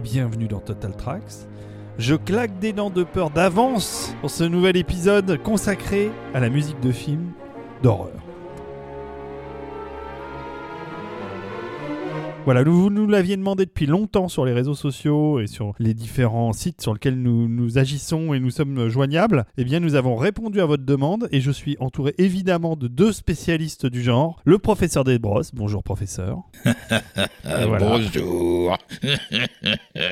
bienvenue dans Total Tracks. Je claque des dents de peur d'avance pour ce nouvel épisode consacré à la musique de films d'horreur. Voilà, vous nous l'aviez demandé depuis longtemps sur les réseaux sociaux et sur les différents sites sur lesquels nous, nous agissons et nous sommes joignables. Eh bien, nous avons répondu à votre demande et je suis entouré évidemment de deux spécialistes du genre. Le professeur Desbrosses, bonjour professeur. Voilà. Bonjour.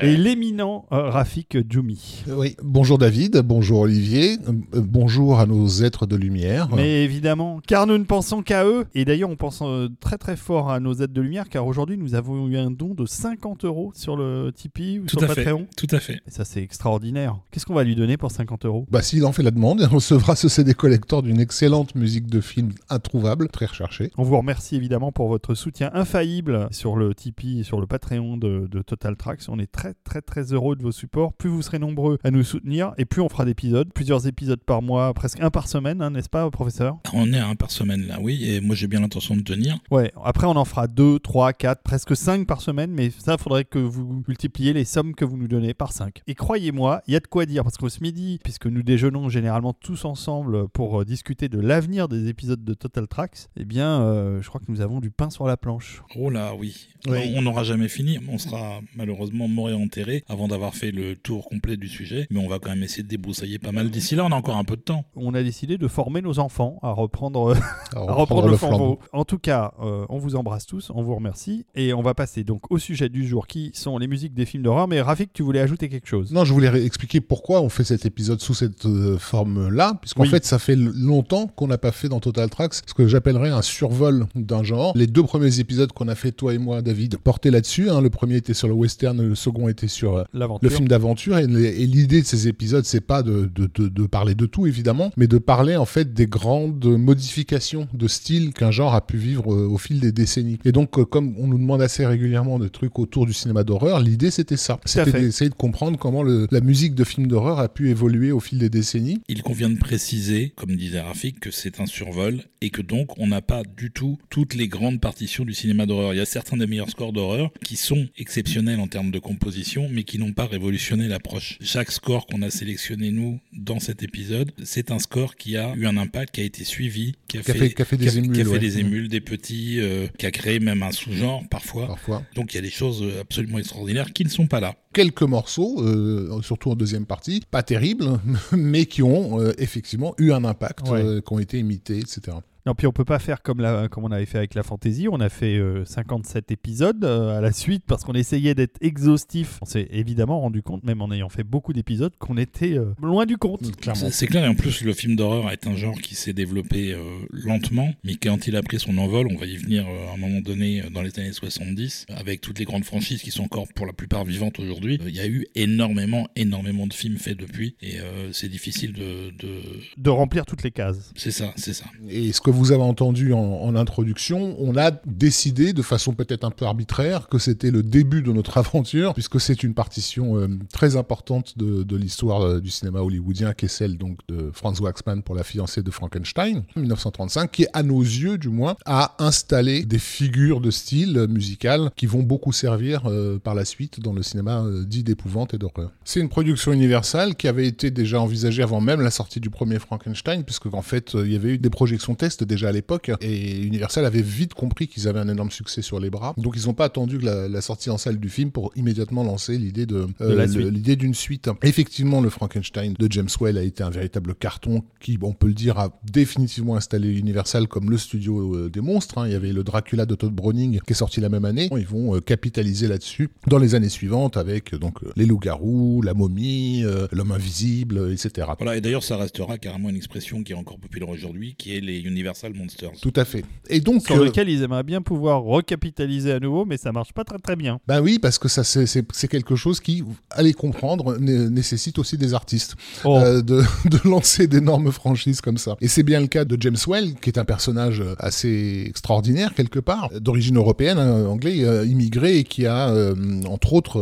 et l'éminent euh, Rafik Djoumi. Oui, bonjour David, bonjour Olivier, euh, euh, bonjour à nos êtres de lumière. Mais évidemment, car nous ne pensons qu'à eux. Et d'ailleurs, on pense euh, très très fort à nos êtres de lumière, car aujourd'hui, nous avons eu un don de 50 euros sur le Tipeee ou Tout sur à fait. Patreon. Tout à fait. Et ça, c'est extraordinaire. Qu'est-ce qu'on va lui donner pour 50 euros? Bah, s'il en fait la demande, il recevra ce CD collector d'une excellente musique de film introuvable, très recherchée. On vous remercie évidemment pour votre soutien infaillible sur le Tipeee et sur le Patreon de, de Total Tracks. On est très très très heureux de vos supports. Plus vous serez nombreux à nous soutenir et plus on fera d'épisodes, plusieurs épisodes par mois, presque un par semaine, hein, n'est-ce pas, professeur? On est à un par semaine là, oui, et moi j'ai bien l'intention de tenir. Ouais, après on en fera 2, 3, 4, presque 5 par semaine, mais ça, faudrait que vous multipliez les sommes que vous nous donnez par 5. Et croyez-moi, il y a de quoi dire, parce qu'au ce midi, puisque nous déjeunons généralement tous ensemble pour euh, discuter de l'avenir des épisodes de Total Tracks, eh bien, euh, je crois que nous avons du pain sur la planche. Oh là, oui. Oui. On n'aura jamais fini. On sera malheureusement mort et enterré avant d'avoir fait le tour complet du sujet. Mais on va quand même essayer de débroussailler pas mal d'ici là. On a encore un peu de temps. On a décidé de former nos enfants à reprendre, à reprendre le flambeau. En tout cas, euh, on vous embrasse tous, on vous remercie, et on va passer donc au sujet du jour, qui sont les musiques des films d'horreur. Mais Rafik, tu voulais ajouter quelque chose? Non, je voulais expliquer pourquoi on fait cet épisode sous cette euh, forme-là, puisqu'en Oui. fait, ça fait longtemps qu'on n'a pas fait dans Total Tracks ce que j'appellerais un survol d'un genre. Les deux premiers épisodes qu'on a fait, toi et moi, David, portaient là-dessus. hein. Le premier était sur le western, le second était sur euh, le film d'aventure et, l'idée de ces épisodes c'est pas de, de, de- de parler de tout évidemment mais de parler en fait des grandes modifications de style qu'un genre a pu vivre euh, au fil des décennies et donc comme on nous demande assez régulièrement des trucs autour du cinéma d'horreur l'idée c'était ça c'était d'essayer de comprendre comment le- la musique de films d'horreur a pu évoluer au fil des décennies Il convient de préciser, comme disait Rafik, que c'est un survol et que donc on n'a pas du tout toutes les grandes partitions du cinéma d'horreur. Il y a certains des meilleurs scores d'horreur qui sont exceptionnels en termes de composition, mais qui n'ont pas révolutionné l'approche. Chaque score qu'on a sélectionné nous dans cet épisode, c'est un score qui a eu un impact, qui a été suivi, qui a, Qui fait- qui a fait des qui a- émules, qui a fait ouais. des émules, des petits, euh, qui a créé même un sous-genre parfois. Parfois Donc il y a des choses euh, absolument extraordinaires qui ne sont pas là. quelques morceaux euh, surtout en deuxième partie pas terribles mais qui ont euh, effectivement eu un impact Ouais. euh, qui ont été imités etc Non, puis on peut pas faire comme, la, comme on avait fait avec la fantasy. On a fait euh, 57 épisodes euh, à la suite parce qu'on essayait d'être exhaustif. On s'est évidemment rendu compte, même en ayant fait beaucoup d'épisodes, qu'on était euh, loin du compte. clairement C'est- C'est clair, et en plus, le film d'horreur est un genre qui s'est développé euh, lentement, mais quand il a pris son envol, on va y venir euh, à un moment donné euh, dans les années 70, avec toutes les grandes franchises qui sont encore pour la plupart vivantes aujourd'hui. euh, Il y a eu énormément, énormément de films faits depuis, et euh, c'est difficile de, de- De remplir toutes les cases. C'est ça, c'est ça. Et ce que vous avez entendu en, introduction, on a décidé de façon peut-être un peu arbitraire que c'était le début de notre aventure, puisque c'est une partition euh, très importante de, l'histoire euh, du cinéma hollywoodien, qui est celle donc de Franz Waxman pour la fiancée de Frankenstein, 1935, qui à nos yeux du moins a installé des figures de style euh, musical qui vont beaucoup servir par la suite dans le cinéma dit d'épouvante et d'horreur. C'est une production universelle qui avait été déjà envisagée avant même la sortie du premier Frankenstein, puisque en fait il y avait eu des projections déjà à l'époque et Universal avait vite compris qu'ils avaient un énorme succès sur les bras. Donc ils n'ont pas attendu que la, la sortie en salle du film pour immédiatement lancer l'idée de, De la le- suite. l'idée d'une suite. Effectivement, le Frankenstein de James Whale a été un véritable carton qui, on peut le dire, a définitivement installé Universal comme le studio euh, des monstres. hein. Il y avait le Dracula de Todd Browning qui est sorti la même année. Ils vont euh, capitaliser là-dessus dans les années suivantes avec euh, donc euh, les loups-garous, la momie, euh, l'homme invisible, euh, etc. Voilà, et d'ailleurs, ça restera carrément une expression qui est encore populaire aujourd'hui, qui est les Universal Monsters. Tout à fait. Et donc, Sur euh, lequel ils aimeraient bien pouvoir recapitaliser à nouveau, mais ça marche pas très très bien. Ben oui, parce que ça c'est- quelque chose qui, allez comprendre, né- nécessite aussi des artistes Oh. euh, de, de lancer d'énormes franchises comme ça. Et c'est bien le cas de James Well, qui est un personnage euh, assez extraordinaire quelque part, d'origine européenne, hein, anglais, euh, immigré et qui a euh, entre autres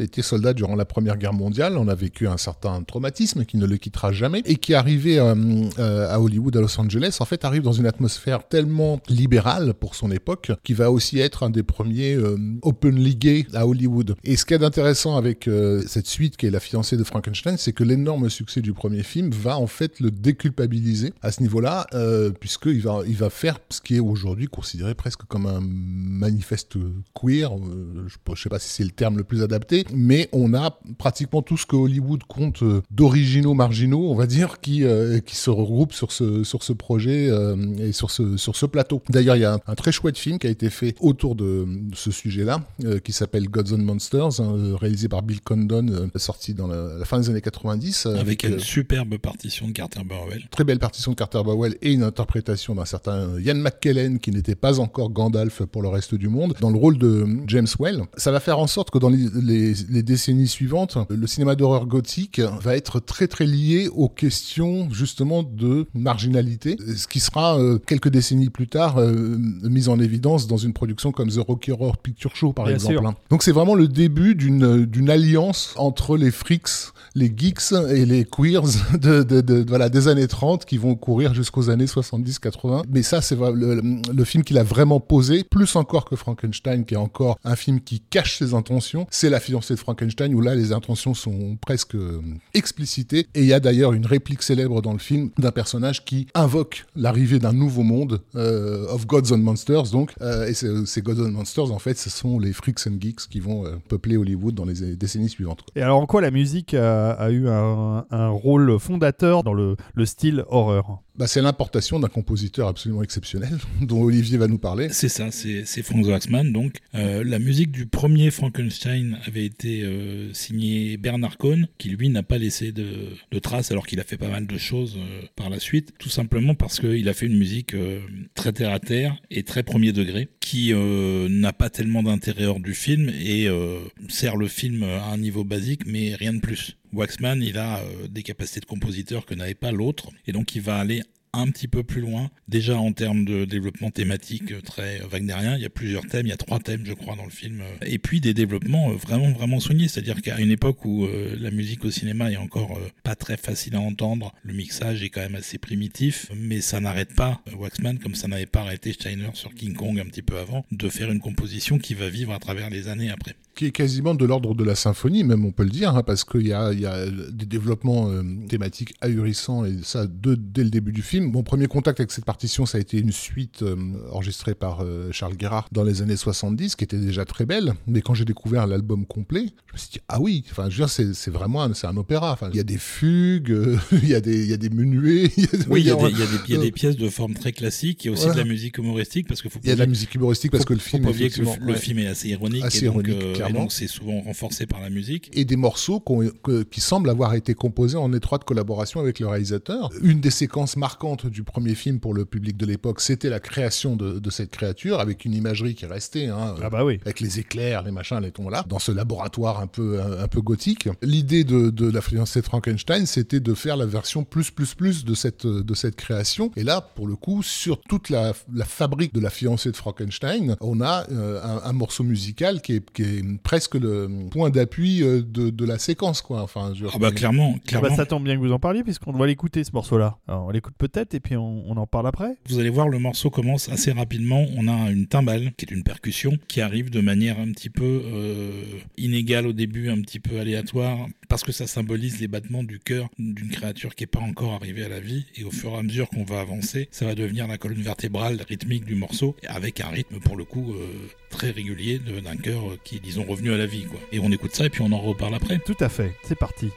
été soldat durant la Première Guerre mondiale. On a vécu un certain traumatisme qui ne le quittera jamais et qui est arrivé euh, euh, à Hollywood, à Los Angeles, en fait arrive dans une atmosphère tellement libérale pour son époque qui va aussi être un des premiers euh, openly gay à Hollywood. Et ce qui est intéressant avec euh, cette suite qui est La fiancée de Frankenstein, c'est que l'énorme succès du premier film va en fait le déculpabiliser à ce niveau-là, euh, puisqu'il va, il va faire ce qui est aujourd'hui considéré presque comme un manifeste queer. Euh, je ne sais pas si c'est le terme le plus adapté, mais on a pratiquement tout ce que Hollywood compte euh, d'originaux marginaux, on va dire, qui, qui se regroupent sur ce, sur ce projet euh, et sur ce, sur ce plateau. D'ailleurs, il y a un, un très chouette film qui a été fait autour de ce sujet-là, euh, qui s'appelle Gods and Monsters, hein, euh, réalisé par Bill Condon, sorti dans la, la fin des années 90. euh, Avec une superbe partition de Carter Burwell. très belle partition de Carter Bowell et une interprétation d'un certain Ian McKellen qui n'était pas encore Gandalf pour le reste du monde dans le rôle de James Well. Ça va faire en sorte que dans les, les- les décennies suivantes, le cinéma d'horreur gothique va être très très lié aux questions justement de marginalité, ce qui sera euh, quelques décennies plus tard euh, mis en évidence dans une production comme The Rocky Horror Picture Show par Bien exemple. sûr. hein. Donc c'est vraiment le début d'une d'une alliance entre les freaks, les geeks et les queers de, voilà, des années 30 qui vont courir jusqu'aux années 70-80. Mais ça, c'est le, film qu'il a vraiment posé, plus encore que Frankenstein, qui est encore un film qui cache ses intentions. C'est La fiancée de Frankenstein, où là, les intentions sont presque euh, explicitées. Et il y a d'ailleurs une réplique célèbre dans le film d'un personnage qui invoque l'arrivée d'un nouveau monde, euh, of Gods and Monsters, donc. Euh, et ces Gods and Monsters, en fait, ce sont les freaks and geeks qui vont peupler Hollywood dans les décennies suivantes. Et alors en quoi la musique a eu un, rôle fondateur dans le style horreur Bah, c'est l'importation d'un compositeur absolument exceptionnel, dont Olivier va nous parler. C'est ça, c'est Frank Waxman. Donc, Euh, la musique du premier Frankenstein avait été euh, signée Bernard Cohn, qui lui n'a pas laissé de, de traces, alors qu'il a fait pas mal de choses euh, par la suite, tout simplement parce qu'il a fait une musique très terre à terre et très premier degré, qui n'a pas tellement d'intérêt hors du film et sert le film à un niveau basique, mais rien de plus. Waxman, il a des capacités de compositeur que n'avait pas l'autre, et donc il va aller un petit peu plus loin. Déjà en termes de développement thématique euh, très wagnerien, il y a plusieurs thèmes, il y a trois thèmes je crois dans le film. euh, Et puis des développements euh, vraiment vraiment soignés, c'est-à-dire qu'à une époque où euh, la musique au cinéma est encore euh, pas très facile à entendre, le mixage est quand même assez primitif, mais ça n'arrête pas euh, Waxman, comme ça n'avait pas arrêté Steiner sur King Kong un petit peu avant, de faire une composition qui va vivre à travers les années après. Qui est quasiment de l'ordre de la symphonie, même on peut le dire, hein, parce qu'il y a, il y a des développements euh, thématiques ahurissants, et ça de- dès le début du film. Mon premier contact avec cette partition, ça a été une suite euh, enregistrée par euh, Charles Guérard dans les années 70, qui était déjà très belle, mais quand j'ai découvert l'album complet, je me suis dit, ah oui, enfin, je veux dire, c'est c'est vraiment un, c'est un opéra. Enfin, il y a des fugues, euh, il y, a des- il y a des menuets, il y a- Oui, il y, a y des- y a pièces de forme très classiques, il y a aussi Voilà. de la musique humoristique, parce qu'il faut il y a de la musique humoristique parce faut- que le film, que le, film est assez ironique, Assez et, donc, ironique, euh, et donc c'est souvent renforcé par la musique. et des morceaux que- qui semblent avoir été composés en étroite collaboration avec le réalisateur. Une des séquences marquantes du premier film pour le public de l'époque, c'était la création de, de cette créature avec une imagerie qui restait, hein, Ah bah oui. avec les éclairs, les machins, les tons là, dans ce laboratoire un peu un, un peu gothique. L'idée de, de la fiancée de Frankenstein, c'était de faire la version plus plus plus de cette de cette création. Et là, pour le coup, sur toute la, la fabrique de la fiancée de Frankenstein, on a euh, un, un morceau musical qui est, qui est presque le point d'appui euh, de, de la séquence, quoi. Enfin, je Ah bah clairement, Ah clairement. bah, ça tombe bien que vous en parliez puisqu'on doit l'écouter ce morceau-là. Alors, on l'écoute peut-être et puis on, on en parle après. Vous allez voir, le morceau commence assez rapidement. On a une timbale, qui est une percussion, qui arrive de manière un petit peu euh, inégale au début, un petit peu aléatoire, parce que ça symbolise les battements du cœur d'une créature qui n'est pas encore arrivée à la vie. Et au fur et à mesure qu'on va avancer, ça va devenir la colonne vertébrale rythmique du morceau, avec un rythme pour le coup euh, très régulier d'un cœur qui est, disons, revenu à la vie. Quoi. Et on écoute ça et puis on en reparle après. Tout à fait. C'est parti.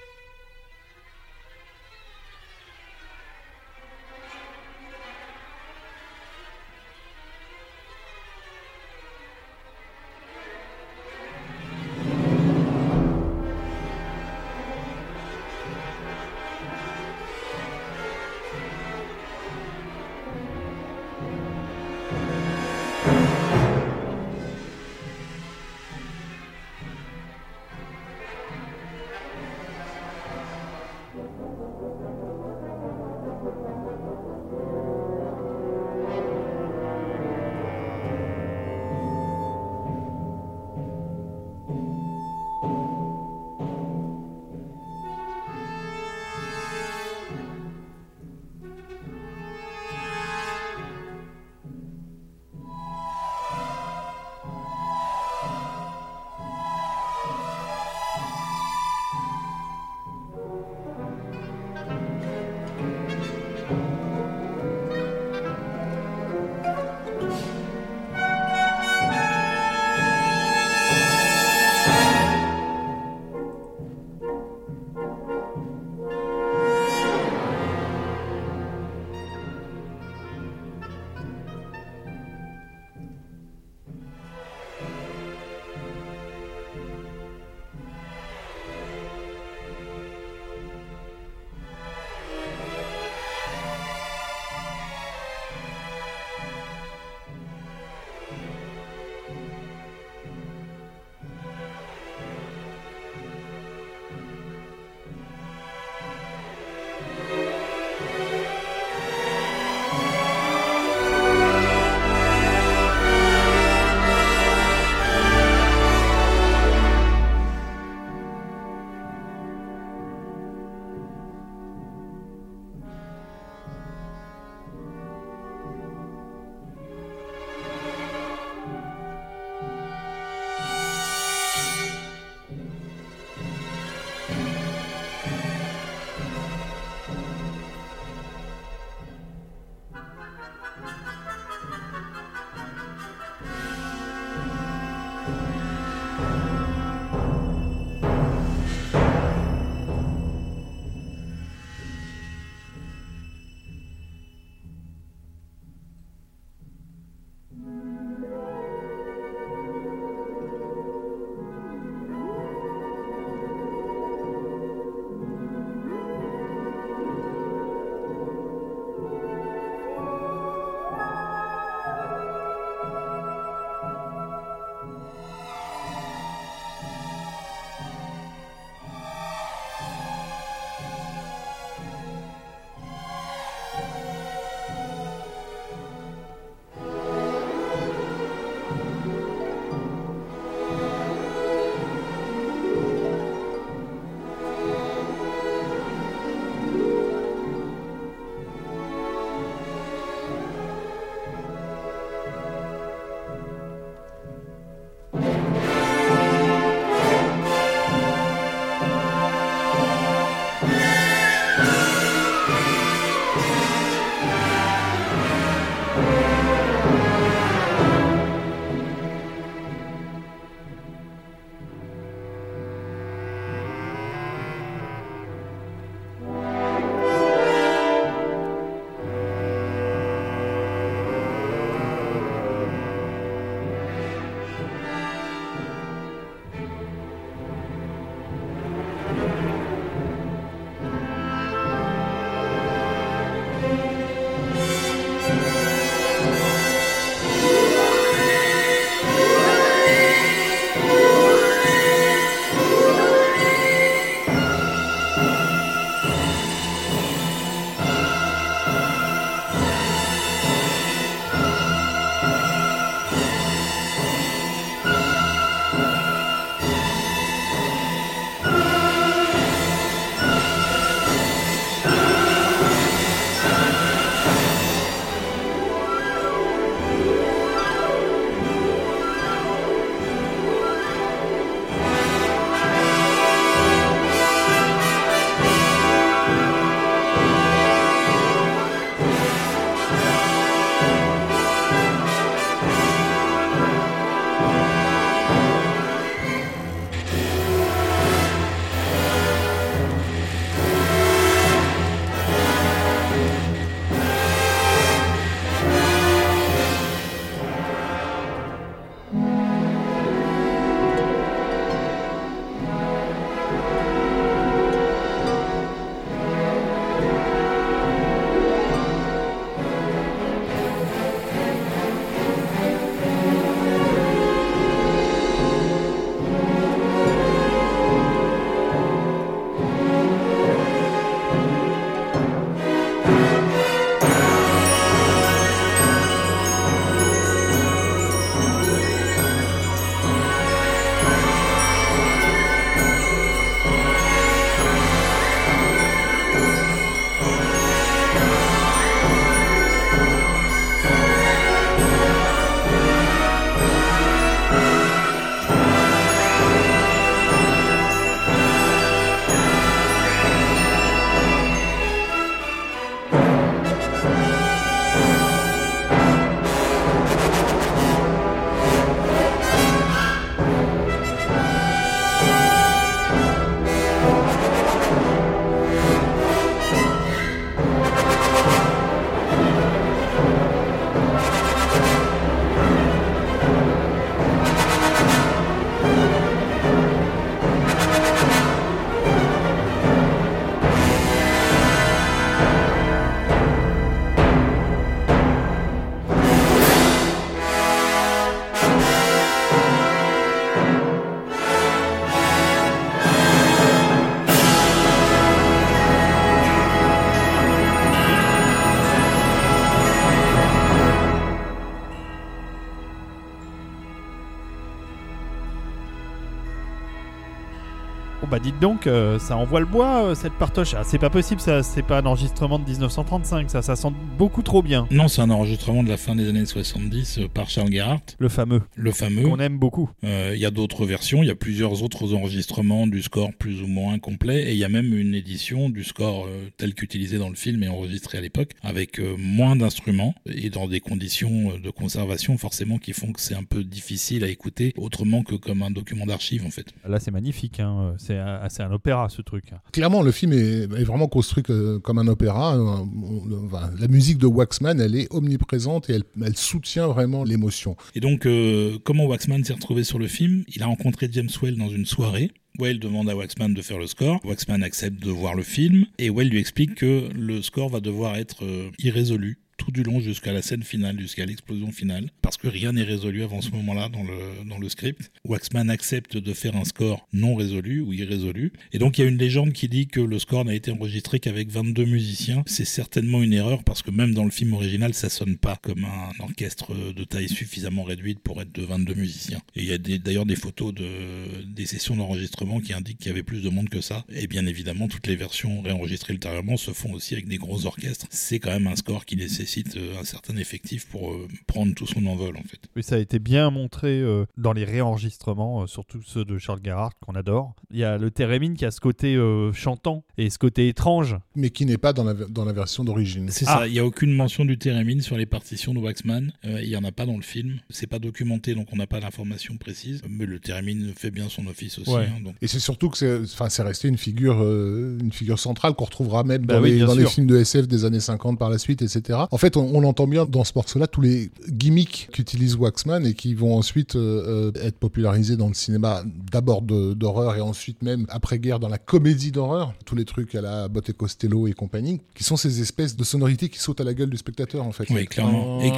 Bah dites donc, euh, ça envoie le bois, euh, cette partoche. Ah, c'est pas possible, ça, c'est pas un enregistrement de 1935, ça, ça sent beaucoup trop bien. Non, c'est un enregistrement de la fin des années 70 euh, par Charles Gerhardt, Le fameux, le fameux. qu'on aime beaucoup. Il y a d'autres versions, il y a plusieurs autres enregistrements du score plus ou moins complet, et il y a même une édition du score tel qu'utilisé dans le film et enregistré à l'époque, avec moins d'instruments et dans des conditions de conservation forcément qui font que c'est un peu difficile à écouter autrement que comme un document d'archives en fait. Là, c'est magnifique, hein. c'est c'est un opéra ce truc. Clairement, le film est, est vraiment construit que- comme un opéra. Euh, enfin, la musique de Waxman, elle est omniprésente et elle, elle soutient vraiment l'émotion. Et donc, euh, comment Waxman s'est retrouvé sur le film? Il a rencontré James Well dans une soirée. Well demande à Waxman de faire le score. Waxman accepte de voir le film. Et Well lui explique que le score va devoir être euh, irrésolu tout du long jusqu'à la scène finale, jusqu'à l'explosion finale, parce que rien n'est résolu avant ce moment-là dans le, dans le script. Waxman accepte de faire un score non résolu ou irrésolu. Et donc il y a une légende qui dit que le score n'a été enregistré qu'avec 22 musiciens. C'est certainement une erreur, parce que même dans le film original, ça sonne pas comme un orchestre de taille suffisamment réduite pour être de 22 musiciens. Et il y a des- d'ailleurs des photos de, des sessions d'enregistrement qui indiquent qu'il y avait plus de monde que ça. Et bien évidemment, toutes les versions réenregistrées ultérieurement se font aussi avec des gros orchestres. C'est quand même un score qui nécessite euh, un certain effectif pour euh, prendre tout son envol en fait. Oui, ça a été bien montré euh, dans les réenregistrements, euh, surtout ceux de Charles Gerhardt qu'on adore. Il y a le Térémine qui a ce côté euh, chantant et ce côté étrange. mais qui n'est pas dans la, dans la version d'origine. C'est Ah. ça, il n'y a aucune mention du Térémine sur les partitions de Waxman. Euh, il n'y en a pas dans le film. C'est pas documenté, donc on n'a pas l'information précise. Mais le Térémine fait bien son office aussi. Ouais. hein, donc. Et c'est surtout que c'est, enfin, c'est resté une figure, euh, une figure centrale qu'on retrouvera même Bah dans, oui, les, dans films de SF des années 50 par la suite, etc. En fait, on, on entend bien dans ce morceau-là tous les gimmicks qu'utilise Waxman et qui vont ensuite euh, euh, être popularisés dans le cinéma, d'abord d'horreur et ensuite même après-guerre dans la comédie d'horreur. Tous les trucs à la Botte et Costello et compagnie, qui sont ces espèces de sonorités qui sautent à la gueule du spectateur, en fait. Oui, clairement. Et, qui- et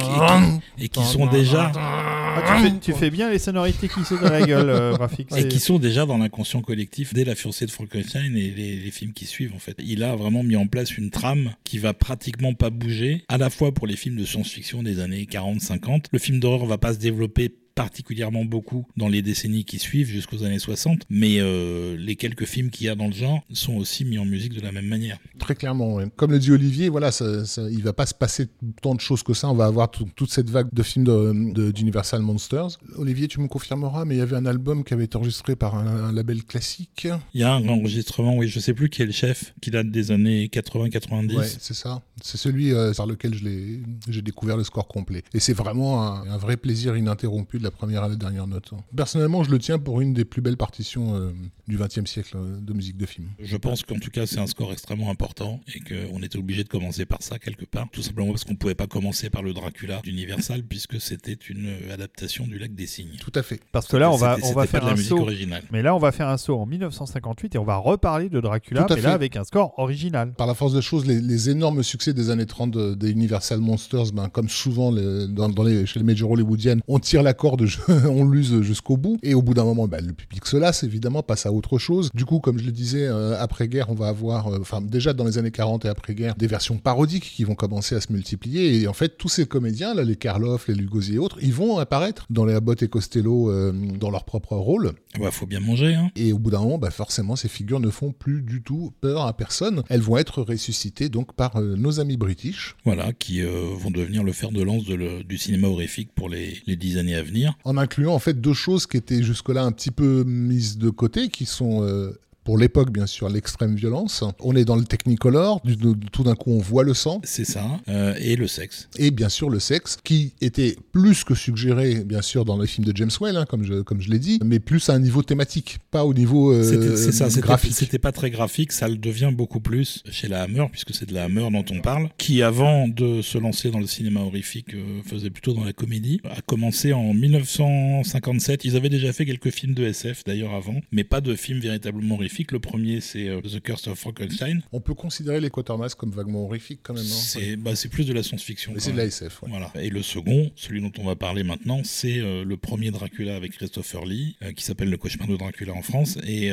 qui, et qui sont déjà Ah, tu, fais, tu fais bien les sonorités qui sautent dans la gueule, euh, Rafik. et qui sont déjà dans l'inconscient collectif dès la fiancée de Frankenstein et les, les films qui suivent en fait. Il a vraiment mis en place une trame qui va pratiquement pas bouger, à la fois pour les films de science-fiction des années 40-50. Le film d'horreur va pas se développer particulièrement beaucoup dans les décennies qui suivent jusqu'aux années 60, mais euh, les quelques films qu'il y a dans le genre sont aussi mis en musique de la même manière. Très clairement, ouais. comme le dit Olivier, voilà, ça, ça- il va pas se passer tant de choses que ça. On va avoir tout- toute cette vague de films de- de- d'Universal Monsters. Olivier, tu me confirmeras, mais il y avait un album qui avait été enregistré par un, un label classique. Il y a un enregistrement, oui, je sais plus qui est le chef, qui date des années 80-90. Ouais, c'est ça. C'est celui euh, par lequel j'ai découvert le score complet. Et c'est vraiment un, un vrai plaisir ininterrompu de la première à la dernière note. Personnellement, je le tiens pour une des plus belles partitions euh, du XXe siècle euh, de musique de film. Je pense qu'en tout cas, c'est un score extrêmement important et qu'on était obligé de commencer par ça quelque part. Tout simplement parce qu'on pouvait pas commencer par le Dracula d'Universal puisque c'était une euh, adaptation du Lac des Signes. Tout à fait. Parce que là, on va, on va faire de la un musique saut. originale. Mais là, on va faire un saut en 1958 et on va reparler de Dracula, Tout à mais là fait. avec un score original. Par la force des choses, les, les énormes succès des années 30 de- des Universal Monsters, ben, comme souvent les- dans, dans les, chez les majors hollywoodiennes, on tire on l'use jusqu'au bout. Et au bout d'un moment, ben, le public se lasse, évidemment, passe à autre chose. Du coup, comme je le disais, euh, après-guerre, on va avoir, euh, enfin déjà dans les années 40 et après-guerre, des versions parodiques qui vont commencer à se multiplier. Et en fait, tous ces comédiens, là, les Karloff, les Lugosi et autres, ils vont apparaître dans les Abbott et Costello euh, dans leur propre rôle. Bah, faut bien manger, hein. Et au bout d'un moment, bah forcément, ces figures ne font plus du tout peur à personne. Elles vont être ressuscitées donc par nos amis british, Voilà, qui vont devenir le fer de lance de le- du cinéma horrifique pour les, les dix années à venir. En incluant en fait deux choses qui étaient jusque-là un petit peu mises de côté, qui sont euh, pour l'époque, bien sûr, l'extrême violence. On est dans le Technicolor, du- tout d'un coup, on voit le sang, C'est ça. Euh, et le sexe. et bien sûr le sexe, qui était plus que suggéré, bien sûr, dans les films de James Whale, hein, comme je, comme je l'ai dit, mais plus à un niveau thématique, pas au niveau euh, C'est ça, graphique. c'était pas très graphique, ça le devient beaucoup plus chez la Hammer, puisque c'est de la Hammer dont on parle, qui avant de se lancer dans le cinéma horrifique euh, faisait plutôt dans la comédie, a commencé en 1957, ils avaient déjà fait quelques films de SF d'ailleurs avant, mais pas de films véritablement horrifiques, le premier c'est euh, The Curse of Frankenstein, On peut considérer les Quatermass comme vaguement horrifiques quand même, c'est bah, c'est plus de la science-fiction. C'est de même. la SF, ouais. Voilà. Et le second, celui dont on va parler maintenant, c'est euh, le premier Dracula avec Christopher Lee, euh, qui s'appelle Le cauchemar de Dracula en France, et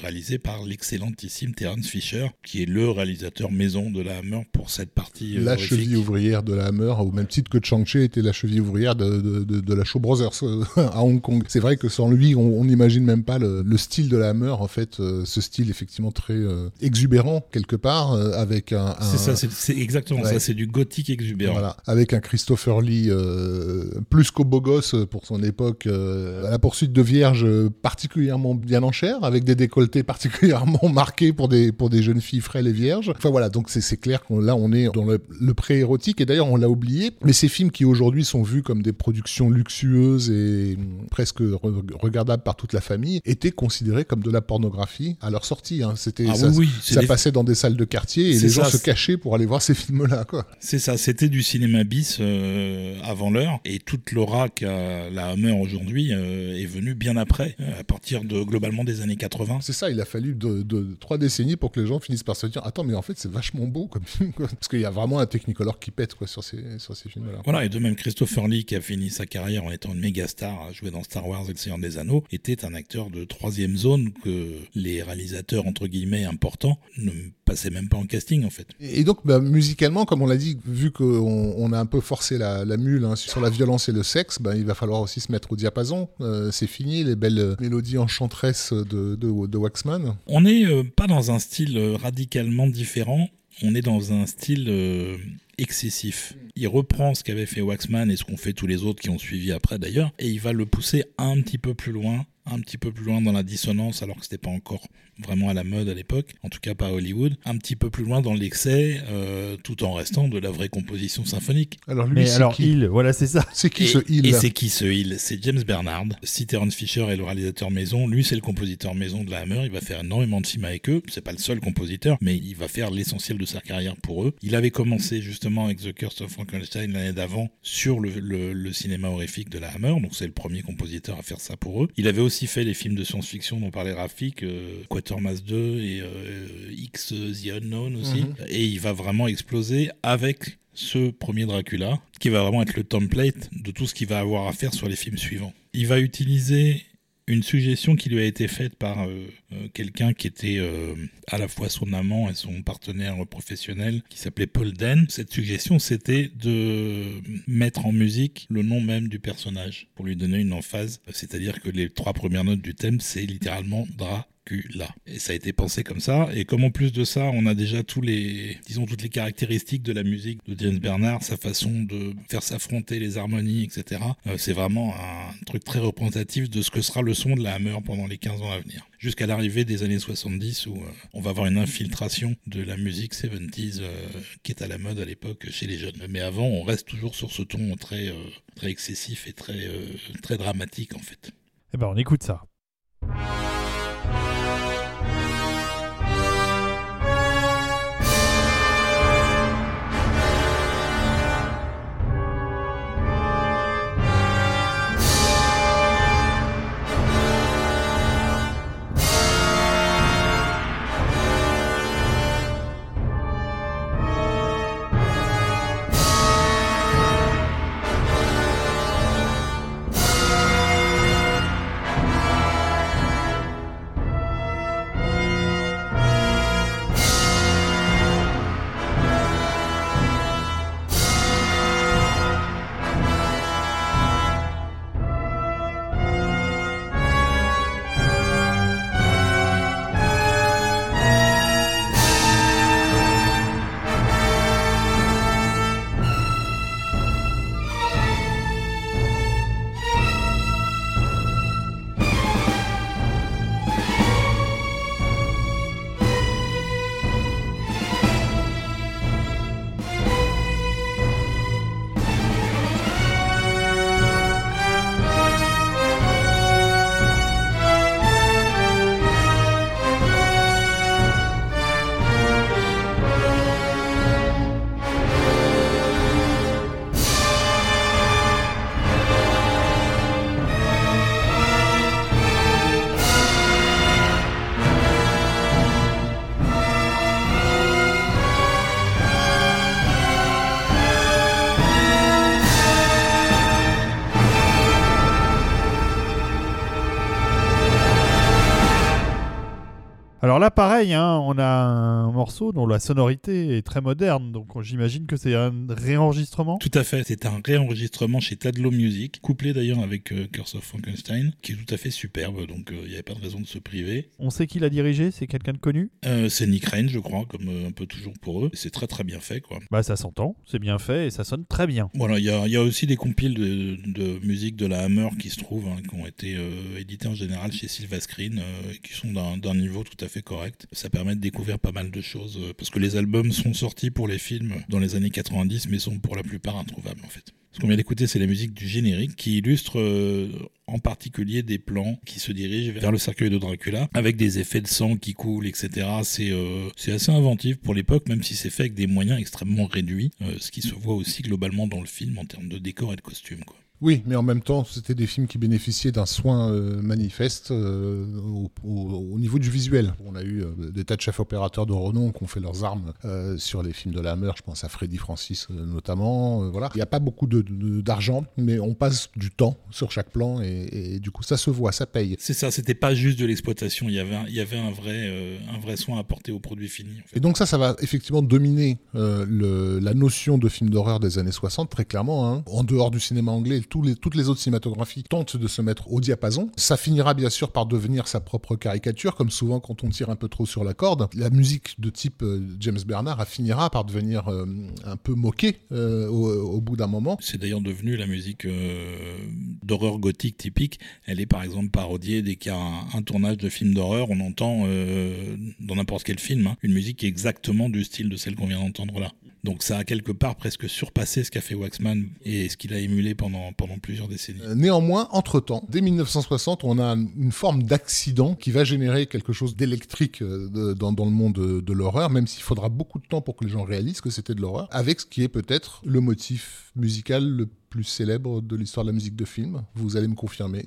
réalisé par l'excellentissime Terence Fisher, qui est le réalisateur maison de la Hammer pour cette partie. la horrifique. cheville ouvrière de la Hammer, au même titre que Chang-Chi était la cheville ouvrière de, de, de- de la Shaw Brothers à Hong Kong. C'est vrai que sans lui, on on n'imagine même pas le, le style de la Hammer, en fait, euh, ce style effectivement très euh, exubérant quelque part, euh, avec un. un- C'est ça, c'est- exactement Ouais. ça, c'est du gothique exubérant. Voilà, avec un Christopher Lee plus qu'au beau gosse pour son époque, à la poursuite de vierges particulièrement bien en chair, avec des décolletés particulièrement marqués pour des, pour des jeunes filles frêles et vierges. Enfin voilà, donc c'est clair qu'on là on est dans le, le pré-érotique, et d'ailleurs on l'a oublié, mais ces films qui aujourd'hui sont vus comme des productions luxueuses et hum, presque re- regardables par toute la famille, étaient considérés comme de la pornographie à leur sortie. hein. C'était Ah ça, oui, ça des- passait dans des salles de quartier et les gens se cachaient pour aller voir ces films-là. quoi. C'est ça, c'était du cinéma bis euh, avant l'heure, et toute l'aura qu'a la Hammer aujourd'hui euh, est venue bien après, euh, à partir de globalement des années 80. C'est ça, il a fallu de, de- trois décennies pour que les gens finissent par se dire Attends, mais en fait, c'est vachement beau comme film. quoi. Parce qu'il y a vraiment un Technicolor qui pète quoi, sur ces, sur ces films-là. Voilà, et de même Christopher Lee, qui a fini sa carrière en étant une méga star, à jouer dans Star Wars et le Seigneur des Anneaux, était un acteur de troisième zone que les réalisateurs, entre guillemets, importants, ne passaient même pas en casting, en fait. Et donc, bah, musicalement, comme on l'a dit, vu qu'on on a un peu forcé la, la mule hein, sur la violence et le sexe, bah, il va falloir aussi se mettre au diapason. Euh, c'est fini, les belles euh, mélodies enchanteresses de, de, de Waxman. On n'est euh, pas dans un style radicalement différent, on est dans un style euh, excessif. Il reprend ce qu'avait fait Waxman et ce qu'ont fait tous les autres qui ont suivi après d'ailleurs, et il va le pousser un petit peu plus loin, un petit peu plus loin dans la dissonance, alors que c'était pas encore vraiment à la mode à l'époque, en tout cas pas à Hollywood, un petit peu plus loin dans l'excès, euh, tout en restant de la vraie composition symphonique. Alors, lui, Mais alors, qui il, voilà, c'est ça. C'est qui ce il et c'est qui ce il? C'est James Bernard. Si Terence Fisher est le réalisateur maison, lui c'est le compositeur maison de la Hammer. Il va faire énormément de films avec eux. C'est pas le seul compositeur, mais il va faire l'essentiel de sa carrière pour eux. Il avait commencé justement avec The Curse of Frankenstein l'année d'avant sur le, le- le cinéma horrifique de la Hammer. Donc c'est le premier compositeur à faire ça pour eux. Il avait aussi fait les films de science-fiction dont parlait Rafik, euh, Quatermass 2 et euh, X The Unknown aussi. Mhm. Et il va vraiment exploser avec ce premier Dracula, qui va vraiment être le template de tout ce qu'il va avoir à faire sur les films suivants. Il va utiliser une suggestion qui lui a été faite par euh, euh, quelqu'un qui était euh, à la fois son amant et son partenaire professionnel, qui s'appelait Paul Den. Cette suggestion, c'était de mettre en musique le nom même du personnage, pour lui donner une emphase. C'est-à-dire que les trois premières notes du thème, c'est littéralement Dracula. Et ça a été pensé comme ça. Et comme en plus de ça, on a déjà tous les, disons, toutes les caractéristiques de la musique de James Bernard, sa façon de faire s'affronter les harmonies, etc. euh, c'est vraiment un truc très représentatif de ce que sera le son de la Hammer pendant les 15 ans à venir. Jusqu'à l'arrivée des années 70 où euh, on va avoir une infiltration de la musique 70s euh, qui est à la mode à l'époque chez les jeunes. Mais avant, on reste toujours sur ce ton très, très excessif et très, très dramatique en fait. Eh ben, on écoute ça. Thank you. Alors là, pareil, hein, on a un morceau dont la sonorité est très moderne, donc j'imagine que c'est un réenregistrement. Tout à fait, c'est un réenregistrement chez Tadlow Music, couplé d'ailleurs avec euh, Curse of Frankenstein, qui est tout à fait superbe, donc euh, il n'y avait pas de raison de se priver. On sait qui l'a dirigé, c'est quelqu'un de connu? Euh, c'est Nick Rain, je crois, comme euh, un peu toujours pour eux. C'est très très bien fait, quoi. Bah ça s'entend, c'est bien fait et ça sonne très bien. Voilà, il y a, il y a aussi des compiles de, de musique de la Hammer qui se trouvent, hein, qui ont été édités en général chez Silva Screen, qui sont d'un niveau tout à fait correct. Ça permet de découvrir pas mal de choses, euh, parce que les albums sont sortis pour les films dans les années 90, mais sont pour la plupart introuvables en fait. Ce qu'on vient d'écouter, c'est la musique du générique qui illustre euh, en particulier des plans qui se dirigent vers le cercueil de Dracula, avec des effets de sang qui coulent, etc. C'est euh, assez inventif pour l'époque, même si c'est fait avec des moyens extrêmement réduits, euh, ce qui se voit aussi globalement dans le film en termes de décor et de costumes. Quoi. Oui, mais en même temps, c'était des films qui bénéficiaient d'un soin euh, manifeste euh, au, au- au niveau du visuel. On a eu euh, des tas de chefs opérateurs de renom qui ont fait leurs armes sur les films de la Hammer. Je pense à Freddy Francis notamment. Voilà, il n'y a pas beaucoup de- de- d'argent, mais on passe du temps sur chaque plan et, et du coup, ça se voit, ça paye. C'est ça, c'était pas juste de l'exploitation, il y avait un, il y avait un vrai, un vrai soin apporté au produit fini. en fait. Et donc ça, ça va effectivement dominer le- la notion de film d'horreur des années 60, très clairement. hein. En dehors du cinéma anglais, toutes les autres cinématographies tentent de se mettre au diapason. Ça finira bien sûr par devenir sa propre caricature, comme souvent quand on tire un peu trop sur la corde. La musique de type euh, James Bernard finira par devenir euh, un peu moquée euh, au, bout d'un moment. C'est d'ailleurs devenu la musique d'horreur gothique typique. Elle est par exemple parodiée dès qu'il y a un, tournage de film d'horreur. On entend dans n'importe quel film hein, une musique exactement du style de celle qu'on vient d'entendre là. Donc ça a quelque part presque surpassé ce qu'a fait Waxman et ce qu'il a émulé pendant, plusieurs décennies. Euh, Néanmoins, entre-temps, dès 1960, on a un- une forme d'accident qui va générer quelque chose d'électrique euh, dans, le monde de, de l'horreur, même s'il faudra beaucoup de temps pour que les gens réalisent que c'était de l'horreur, avec ce qui est peut-être le motif musical le plus célèbre de l'histoire de la musique de film. Vous allez me confirmer.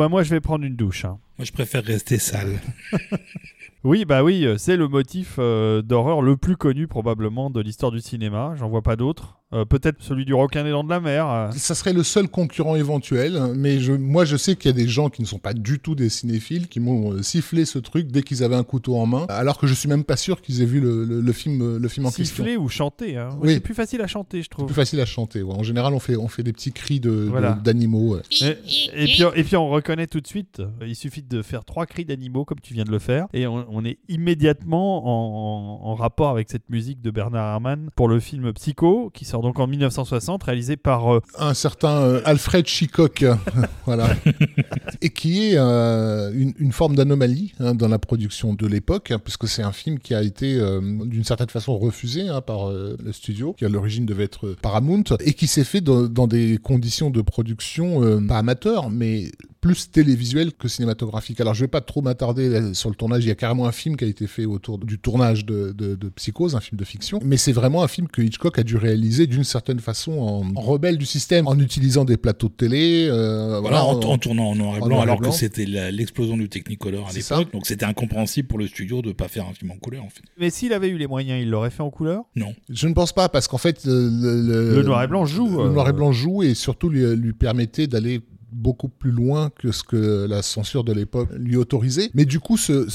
Bah moi je vais prendre une douche. hein. Moi je préfère rester sale. Oui, bah oui, euh, c'est le motif euh, d'horreur le plus connu probablement de l'histoire du cinéma. J'en vois pas d'autres. Euh, Peut-être celui du requin des dents de la mer. euh. Ça serait le seul concurrent éventuel, mais je, moi je sais qu'il y a des gens qui ne sont pas du tout des cinéphiles qui m'ont euh, sifflé ce truc dès qu'ils avaient un couteau en main, alors que je suis même pas sûr qu'ils aient vu le, le- le film, le film en question. Siffler ou chanter. hein. Oui. C'est plus facile à chanter, je trouve. plus facile à chanter. ouais. En général, on fait, on fait des petits cris de, de- Voilà. d'animaux. ouais. Et, et puis, et puis on reconnaît tout de suite, il suffit de faire trois cris d'animaux comme tu viens de le faire, et on, on est immédiatement en, en rapport avec cette musique de Bernard Herrmann pour le film Psycho, qui sort donc en 1960, réalisé par euh, Un certain euh, Alfred Hitchcock, voilà, et qui est euh, une, une forme d'anomalie hein, dans la production de l'époque, hein, puisque c'est un film qui a été euh, d'une certaine façon refusé hein, par euh, le studio, qui à l'origine devait être euh, Paramount, et qui s'est fait dans, dans des conditions de production euh, pas amateurs, mais plus télévisuel que cinématographique. Alors je vais pas trop m'attarder euh, sur le tournage, il y a carrément un film qui a été fait autour du tournage de, de, de Psychose, un film de fiction, mais c'est vraiment un film que Hitchcock a dû réaliser d'une certaine façon en, en rebelle du système, en utilisant des plateaux de télé, euh, Voilà, voilà, en, tournant en noir et blanc, noir et alors blanc. que c'était l'explosion du Technicolor à l'époque. Donc c'était incompréhensible pour le studio de ne pas faire un film en couleur en fait. Mais s'il avait eu les moyens, il l'aurait fait en couleur? Non. Je ne pense pas parce qu'en fait euh, le, Le noir et blanc joue, Le euh, noir et blanc joue et surtout lui, lui permettait d'aller beaucoup plus loin que ce que la censure de l'époque lui autorisait. Mais du coup, ce,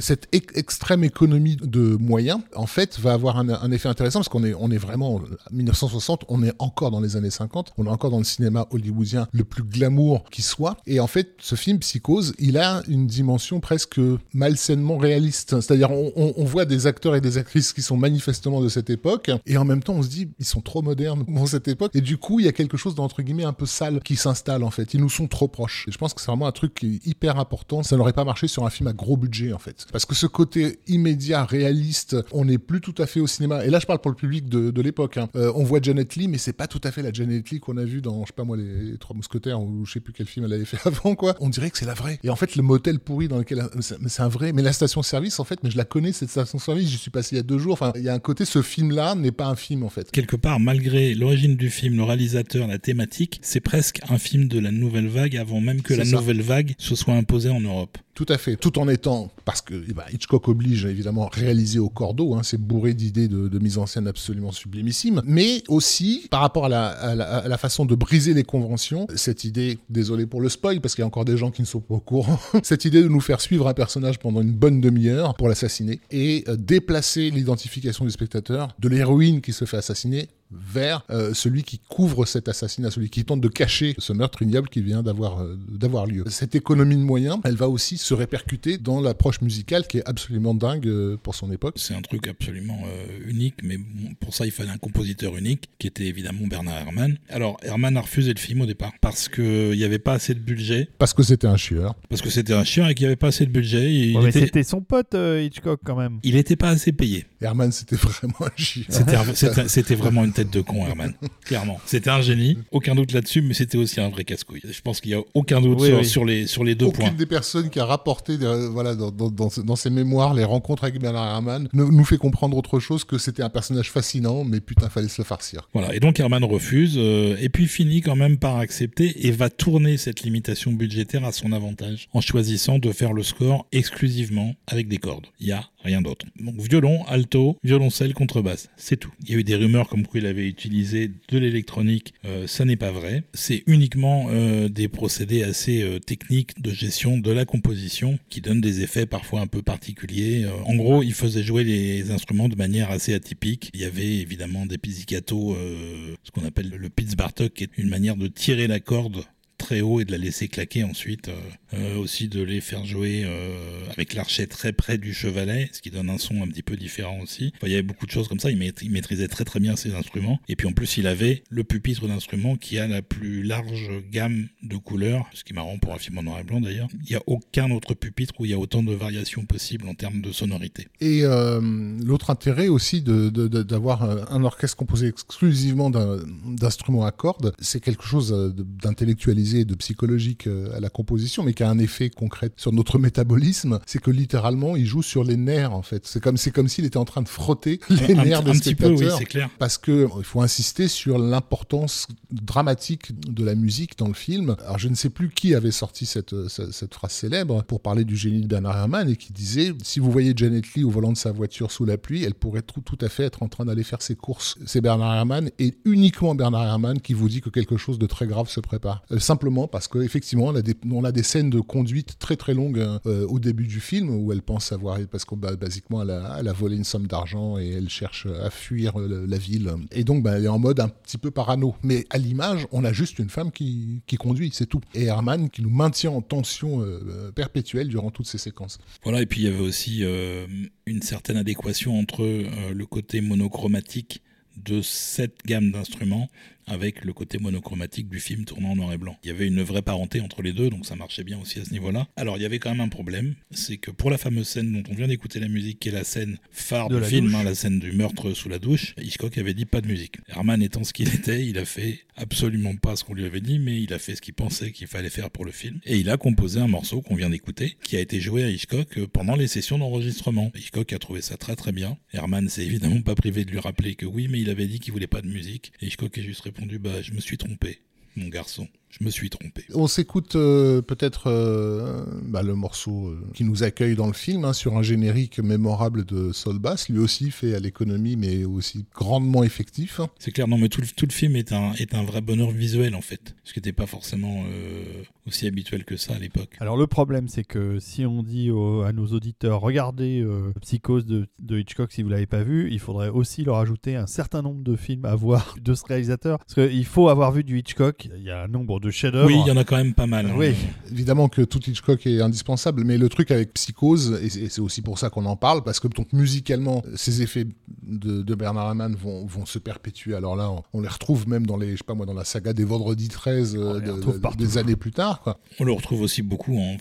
cette extrême économie de moyens, en fait, va avoir un, effet intéressant parce qu'on est, on est vraiment, 1960, on est encore dans les années 50, on est encore dans le cinéma hollywoodien le plus glamour qui soit. Et en fait, ce film, Psychose, il a une dimension presque malsainement réaliste. C'est-à-dire, on, on, voit des acteurs et des actrices qui sont manifestement de cette époque, et en même temps, on se dit, ils sont trop modernes pour cette époque. Et du coup, il y a quelque chose d'entre guillemets un peu sale qui s'installe, en fait. Nous sont trop proches. Et je pense que c'est vraiment un truc qui est hyper important. Ça n'aurait pas marché sur un film à gros budget, en fait. Parce que ce côté immédiat, réaliste, on n'est plus tout à fait au cinéma. Et là, je parle pour le public de, l'époque. Hein. Euh, on voit Janet Lee, mais c'est pas tout à fait la Janet Lee qu'on a vu dans, je sais pas moi, les, Trois Mousquetaires, ou je sais plus quel film elle avait fait avant, quoi. On dirait que c'est la vraie. Et en fait, le motel pourri dans lequel, c'est un vrai. Mais la station-service, en fait, mais je la connais cette station-service. J'y suis passé il y a deux jours. Enfin, il y a un côté, ce film-là n'est pas un film, en fait. Quelque part, malgré l'origine du film, le réalisateur, la thématique, c'est presque un film de la nouvelle vague avant même que la nouvelle vague se soit imposée en Europe. Tout à fait, tout en étant, parce que eh ben, Hitchcock oblige évidemment réaliser au cordeau, hein, c'est bourré d'idées de, mise en scène absolument sublimissimes, mais aussi par rapport à la, façon de briser les conventions, cette idée, désolé pour le spoil, parce qu'il y a encore des gens qui ne sont pas au courant, cette idée de nous faire suivre un personnage pendant une bonne demi-heure pour l'assassiner et euh, déplacer l'identification du spectateur de l'héroïne qui se fait assassiner vers euh, celui qui couvre cet assassinat, celui qui tente de cacher ce meurtre ignoble qui vient d'avoir euh, d'avoir lieu. Cette économie de moyens, elle va aussi se répercuter dans l'approche musicale qui est absolument dingue euh, pour son époque. C'est un truc absolument unique, mais pour ça il fallait un compositeur unique qui était évidemment Bernard Herrmann. Alors Herrmann a refusé le film au départ parce qu'il n'y avait pas assez de budget. Parce que c'était un chieur. Parce que c'était un chieur et qu'il n'y avait pas assez de budget. mais c'était son pote Hitchcock quand même. Il n'était pas assez payé. Herrmann c'était vraiment un chieur. C'était vraiment une tête de con, Herman. Clairement. C'était un génie. Aucun doute là-dessus, mais c'était aussi un vrai casse-couille. Je pense qu'il n'y a aucun doute sur, les, sur les deux points. Aucune des personnes qui a rapporté voilà, dans, dans, ses mémoires les rencontres avec Bernard Herrmann nous fait comprendre autre chose que c'était un personnage fascinant, mais putain, fallait se le farcir. Voilà. Et donc Herman refuse, euh, et puis finit quand même par accepter et va tourner cette limitation budgétaire à son avantage en choisissant de faire le score exclusivement avec des cordes. Il y a rien d'autre. Donc violon, alto, violoncelle, contrebasse, c'est tout. Il y a eu des rumeurs comme quoi il avait utilisé de l'électronique, euh, ça n'est pas vrai. C'est uniquement euh, des procédés assez euh, techniques de gestion de la composition qui donnent des effets parfois un peu particuliers. en gros, il faisait jouer les instruments de manière assez atypique. Il y avait évidemment des pizzicato, ce qu'on appelle le Bartok, qui est une manière de tirer la corde très haut et de la laisser claquer ensuite. Euh, euh, aussi de les faire jouer euh, avec l'archet très près du chevalet, ce qui donne un son un petit peu différent aussi. il y avait beaucoup de choses comme ça. Il, maîtrisait très très bien ses instruments. Et puis en plus, il avait le pupitre d'instrument qui a la plus large gamme de couleurs, ce qui est marrant pour un film en noir et blanc d'ailleurs. Il n'y a aucun autre pupitre où il y a autant de variations possibles en termes de sonorité. Et l'autre intérêt aussi d'avoir un orchestre composé exclusivement d'instruments à cordes, c'est quelque chose d'intellectualisé de psychologique euh, à la composition, mais qui a un effet concret sur notre métabolisme, c'est que littéralement, il joue sur les nerfs, en fait. C'est comme, c'est comme s'il était en train de frotter les nerfs des spectateurs. clair. Parce que il faut insister sur l'importance dramatique de la musique dans le film. Alors, je ne sais plus qui avait sorti cette, cette, phrase célèbre pour parler du génie de Bernard Herrmann et qui disait, si vous voyez Janet Lee au volant de sa voiture sous la pluie, elle pourrait tout, tout à fait être en train d'aller faire ses courses. C'est Bernard Herrmann et uniquement Bernard Herrmann qui vous dit que quelque chose de très grave se prépare. Euh, simplement parce qu'effectivement, on, a des, a scènes de conduite très très longues euh, au début du film où elle pense avoir, parce que bah, basiquement, elle a, volé une somme d'argent et elle cherche à fuir euh, la ville. Et donc, bah, elle est en mode un petit peu parano. Mais à l'image, on a juste une femme qui, qui conduit, c'est tout. Et Herman qui nous maintient en tension euh, perpétuelle durant toutes ces séquences. Voilà, et puis il y avait aussi une certaine adéquation entre le côté monochromatique de cette gamme d'instruments avec le côté monochromatique du film tournant en noir et blanc. Il y avait une vraie parenté entre les deux, donc ça marchait bien aussi à ce niveau-là. Alors il y avait quand même un problème, c'est que pour la fameuse scène dont on vient d'écouter la musique, qui est la scène phare du film, hein, la scène du meurtre sous la douche, Hitchcock avait dit pas de musique. Herman étant ce qu'il était, il a fait absolument pas ce qu'on lui avait dit, mais il a fait ce qu'il pensait qu'il fallait faire pour le film. Et il a composé un morceau qu'on vient d'écouter, qui a été joué à Hitchcock euh, pendant les sessions d'enregistrement. Hitchcock a trouvé ça très très bien. Herman s'est évidemment pas privé de lui rappeler que oui, mais il avait dit qu'il voulait pas de musique. Et Hitchcock a juste bah je me suis trompé, mon garçon je me suis trompé. On s'écoute euh, peut-être euh, bah, le morceau euh, qui nous accueille dans le film hein, sur un générique mémorable de Sol Bass, lui aussi fait à l'économie mais aussi grandement effectif. C'est clair, non mais tout le, tout le film est un, est un vrai bonheur visuel en fait, ce qui n'était pas forcément aussi habituel que ça à l'époque. Alors le problème c'est que si on dit à nos auditeurs regardez Psychose de, de, Hitchcock si vous l'avez pas vu, il faudrait aussi leur ajouter un certain nombre de films à voir de ce réalisateur, parce qu'il faut avoir vu du Hitchcock, il y a un nombre de chefs-d'œuvre. Oui, il y en a quand même pas mal. Hein. Oui. Évidemment que tout Hitchcock est indispensable, mais le truc avec Psychose, et c'est aussi pour ça qu'on en parle, parce que donc musicalement, ces effets de, Bernard Herrmann vont, vont, se perpétuer. Alors là, on, les retrouve même dans les, je sais pas moi, dans la saga des Vendredis 13 euh, des années plus tard. Quoi. On le retrouve aussi beaucoup en,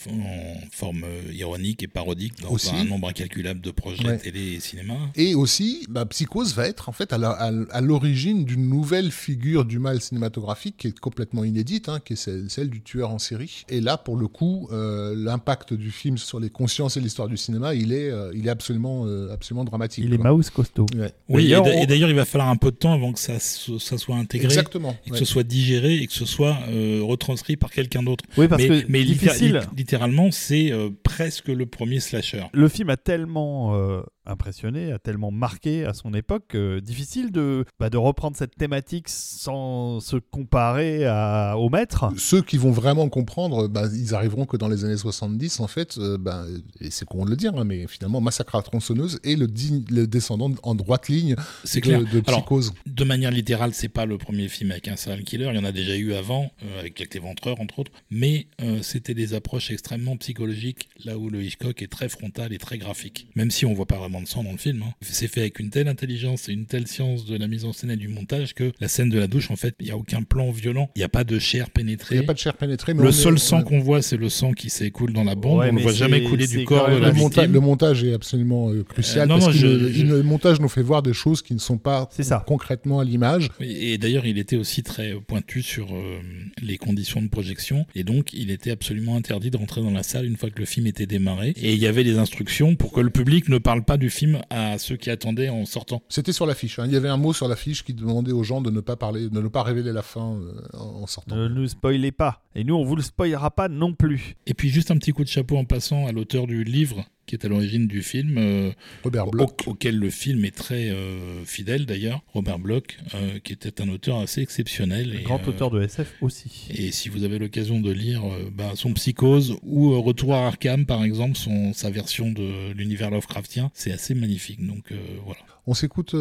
forme euh, ironique et parodique dans un nombre incalculable de projets télé et cinéma. Et aussi, bah, Psychose va être en fait à l'origine d'une nouvelle figure du mal cinématographique qui est complètement inédite, hein, qui est celle, celle, du tueur en série. Et là, pour le coup, euh, l'impact du film sur les consciences et l'histoire du cinéma, il est, il est absolument, absolument dramatique. Il est mouse costaud. Oui, et d'ailleurs, il va falloir un peu de temps avant que ça, ça soit intégré, Exactement, et que ce soit digéré et que ce soit euh, retranscrit par quelqu'un d'autre. Oui, parce mais, que mais difficile. littéralement, c'est euh, presque le premier slasher. Le film a tellement euh, impressionné, a tellement marqué à son époque, difficile de, bah, de reprendre cette thématique sans se comparer à, au maître. Ceux qui vont vraiment comprendre, bah, ils arriveront que dans les années 70, en fait, bah, et c'est con de le dire, hein, mais finalement, Massacre à la tronçonneuse est le, le descendant en droite ligne c'est de, de Psychose. de manière littérale, c'est pas le premier film avec un serial killer, il y en a déjà eu avant, euh, avec Jack l'Éventreur entre autres, mais euh, c'était des approches extrêmement psychologiques, là où le Hitchcock est très frontal et très graphique. Même si on voit pas vraiment de sang dans le film, hein. c'est fait avec une telle intelligence et une telle science de la mise en scène et du montage que la scène de la douche, en fait, il n'y a aucun plan violent, il n'y a pas de chair pénétrée. Il n'y a pas de chair pénétrée. Mais le seul sang qu'on voit, c'est le sang qui s'écoule dans la bombe. on ne voit jamais couler du corps de la le, monta le montage est absolument euh, crucial. parce que le, montage nous fait voir des choses qui ne sont pas ça. concrètement à l'image. Et d'ailleurs, il était aussi très pointu sur euh, les conditions de projection. Et donc, il était absolument interdit de rentrer dans la salle une fois que le film était démarré. Et il y avait des instructions pour que le public ne parle pas du film à ceux qui attendaient en sortant. C'était sur l'affiche. Hein. Il y avait un mot sur l'affiche qui demandait aux gens de ne pas parler, de ne pas révéler la fin euh, en sortant. Ne nous spoilez pas. Et nous, on vous le spoilera pas non plus. Et puis, juste un petit coup de chapeau en passant à l'auteur du livre qui est à l'origine du film, euh, Robert Bloch. auquel le film est très euh, fidèle d'ailleurs, Robert Bloch, euh, qui était un auteur assez exceptionnel. Un grand auteur de SF aussi. Et si vous avez l'occasion de lire bah, son Psychose ou Retour à Arkham par exemple, son, sa version de l'univers Lovecraftien, c'est assez magnifique. Donc voilà. On s'écoute.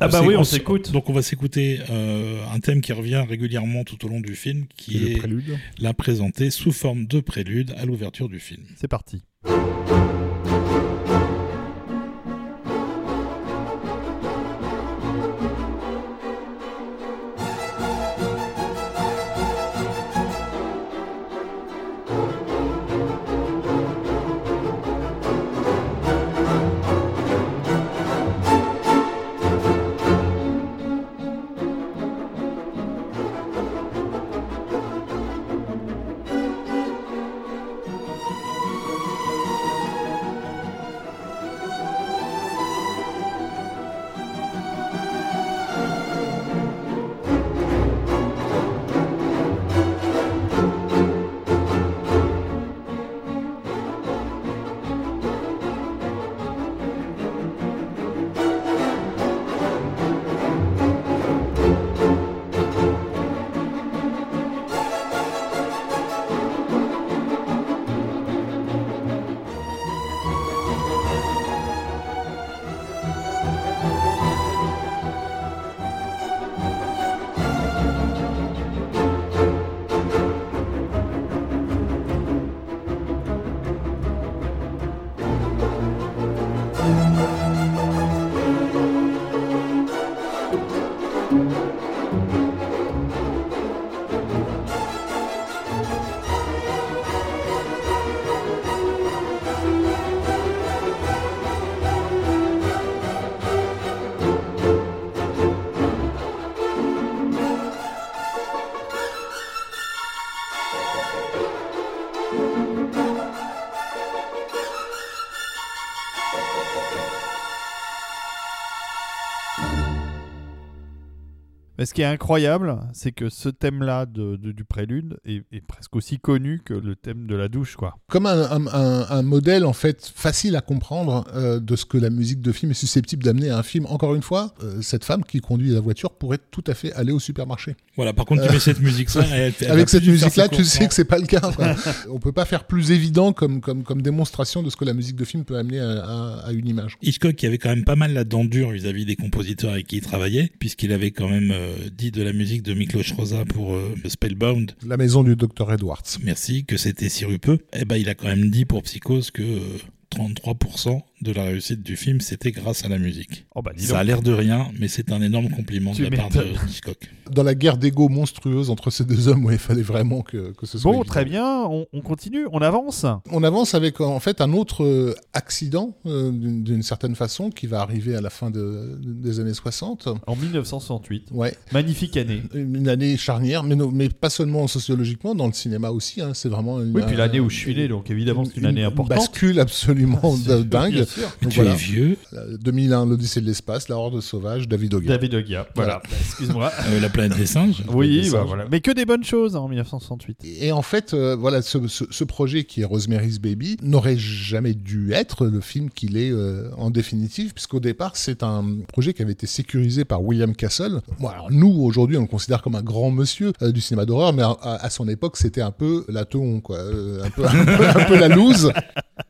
Ah bah oui, on, s'écoute. Donc on va s'écouter un thème qui revient régulièrement tout au long du film, qui est, est la présenté sous forme de prélude à l'ouverture du film. C'est parti. Qui est incroyable, c'est que ce thème-là de, de- du prélude est, est presque aussi connu que le thème de la douche, quoi. Comme un, un- un- un modèle en fait facile à comprendre euh, de ce que la musique de film est susceptible d'amener à un film. Encore une fois, euh, cette femme qui conduit la voiture pourrait tout à fait aller au supermarché. Voilà, par contre, tu mets cette musique-là, Avec cette musique-là, tu sais que c'est pas le cas. quoi. On peut pas faire plus évident comme, comme, comme démonstration de ce que la musique de film peut amener à, à- à une image. Hitchcock qui avait quand même pas mal la dent dure vis-à-vis des compositeurs avec qui il travaillait, puisqu'il avait quand même euh, dit de la musique de Miklos Rosa pour euh, Spellbound, La maison du docteur Edwards. merci, que c'était sirupeux. Eh ben, il a quand même dit pour Psychose que euh, 33% de la réussite du film, c'était grâce à la musique. Oh bah Ça a l'air de rien, mais c'est un énorme compliment Tu de la part de. Hitchcock. Dans la guerre d'ego monstrueuse entre ces deux hommes, où il fallait vraiment que, que ce soit. Bon, évident. très bien, on, on continue, on avance. On avance avec en fait un autre euh, accident euh, d'une certaine façon qui va arriver à la fin de- des années 60. En 1968. Ouais, Magnifique année. une année charnière, mais, non- mais pas seulement sociologiquement, dans le cinéma aussi. hein, c'est vraiment une, Oui, puis l'année où je suis né, donc évidemment c'est une année importante. bascule absolument dingue. Sûr. Donc tu voilà. es vieux, Euh, 2001, l'Odyssée de l'espace, La Horde sauvage, David Ogia. David Ogia, voilà. Bah, Excuse-moi. euh, la planète des singes. oui, des bah, singes. voilà. Mais que des bonnes choses hein, en 1968. Et en fait, euh, voilà, ce, ce- ce projet qui est Rosemary's Baby n'aurait jamais dû être le film qu'il est euh, en définitive, puisqu'au départ, c'est un projet qui avait été sécurisé par William Castle. Bon, alors nous, aujourd'hui, on le considère comme un grand monsieur euh, du cinéma d'horreur, mais à, à- à son époque, c'était un peu la teon, quoi. Euh, un, peu, un, peu, un peu la loose.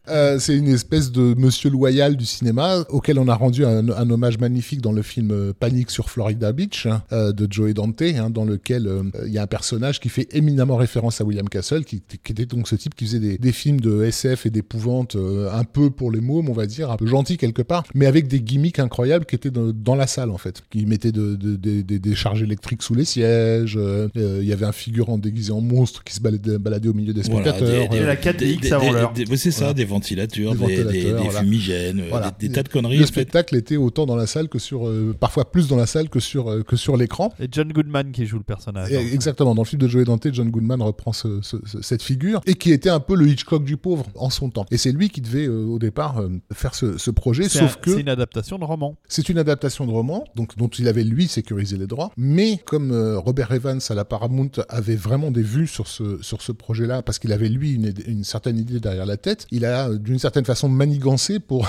Euh, c'est une espèce de monsieur loyal du cinéma auquel on a rendu un, un hommage magnifique dans le film euh, Panique sur Florida Beach hein, euh, de Joey Dante, hein, dans lequel euh, il y a un personnage qui fait éminemment référence à William Castle, qui, qui était donc ce type qui faisait des, des films de SF et d'épouvante euh, un peu pour les mômes, on va dire, un peu gentil quelque part, mais avec des gimmicks incroyables qui étaient dans, dans la salle en fait, qui mettaient de, de- de- des- des charges électriques sous les sièges. euh, euh, Il y avait un figurant déguisé en monstre qui se baladait, baladait au milieu des Voilà, spectateurs. des- euh, la 4DX avant des- l'heure. des- c'est ça, Voilà. des ventilateurs, Des des, des- ventilateurs, des voilà. Fumigènes, euh, Voilà. des, des tas de conneries. Le en fait. spectacle était autant dans la salle que sur, euh, parfois plus dans la salle que sur, euh, que sur l'écran. Et John Goodman qui joue le personnage. Et hein. Exactement, dans le film de Joey Dante, John Goodman reprend ce- ce- ce- cette figure et qui était un peu le Hitchcock du pauvre en son temps. Et c'est lui qui devait euh, au départ euh, faire ce, ce projet, C'est sauf un- que c'est une adaptation de roman. c'est une adaptation de roman, donc dont il avait lui sécurisé les droits. Mais comme euh, Robert Evans à la Paramount avait vraiment des vues sur ce sur ce projet-là, parce qu'il avait lui une, une certaine idée derrière la tête, il a d'une certaine façon manigancé pour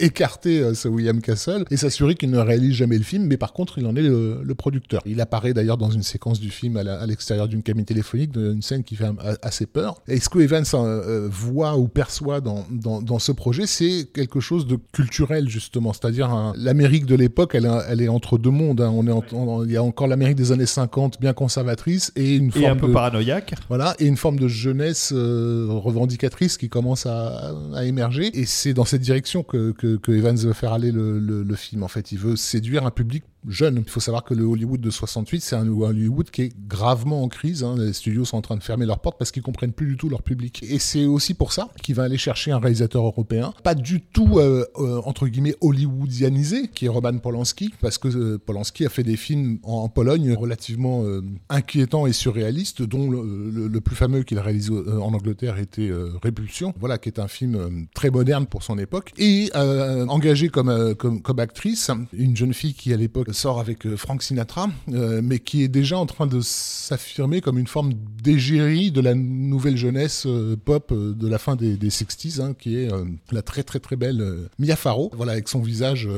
écarter euh, ce William Castle et s'assurer qu'il ne réalise jamais le film. Mais par contre, il en est le, le producteur. Il apparaît d'ailleurs dans une séquence du film à l'extérieur d'une cabine téléphonique, une scène qui fait assez peur. Et ce que Evans euh, euh, voit ou perçoit dans, dans, dans ce projet, c'est quelque chose de culturel justement, c'est-à-dire un- l'Amérique de l'époque, elle, est- elle est entre deux mondes. hein. On est en- en- il y a encore l'Amérique des années 50 bien conservatrice et une Et forme un peu de, paranoïaque. voilà, et une forme de jeunesse euh, revendicatrice qui commence à, à émerger. Et c'est dans cette direction que, que, que Evans veut faire aller le, le, film. En fait, il veut séduire un public jeune. Il faut savoir que le Hollywood de 68, c'est un Hollywood qui est gravement en crise. hein. Les studios sont en train de fermer leurs portes parce qu'ils comprennent plus du tout leur public. Et c'est aussi pour ça qu'il va aller chercher un réalisateur européen, pas du tout euh, euh, entre guillemets hollywoodianisé, qui est Roman Polanski, parce que euh, Polanski a fait des films en, Pologne relativement inquiétants et surréalistes, dont le, plus fameux qu'il a réalisé en Angleterre était Répulsion, voilà, qui est un film très moderne pour son époque, et engagé comme, comme actrice, une jeune fille qui à l'époque sort avec euh, Frank Sinatra, euh, mais qui est déjà en train de s'affirmer comme une forme d'égérie de la nouvelle jeunesse euh, pop de la fin des, des 60s, hein, qui est la très très très belle Mia Farrow, voilà, avec son visage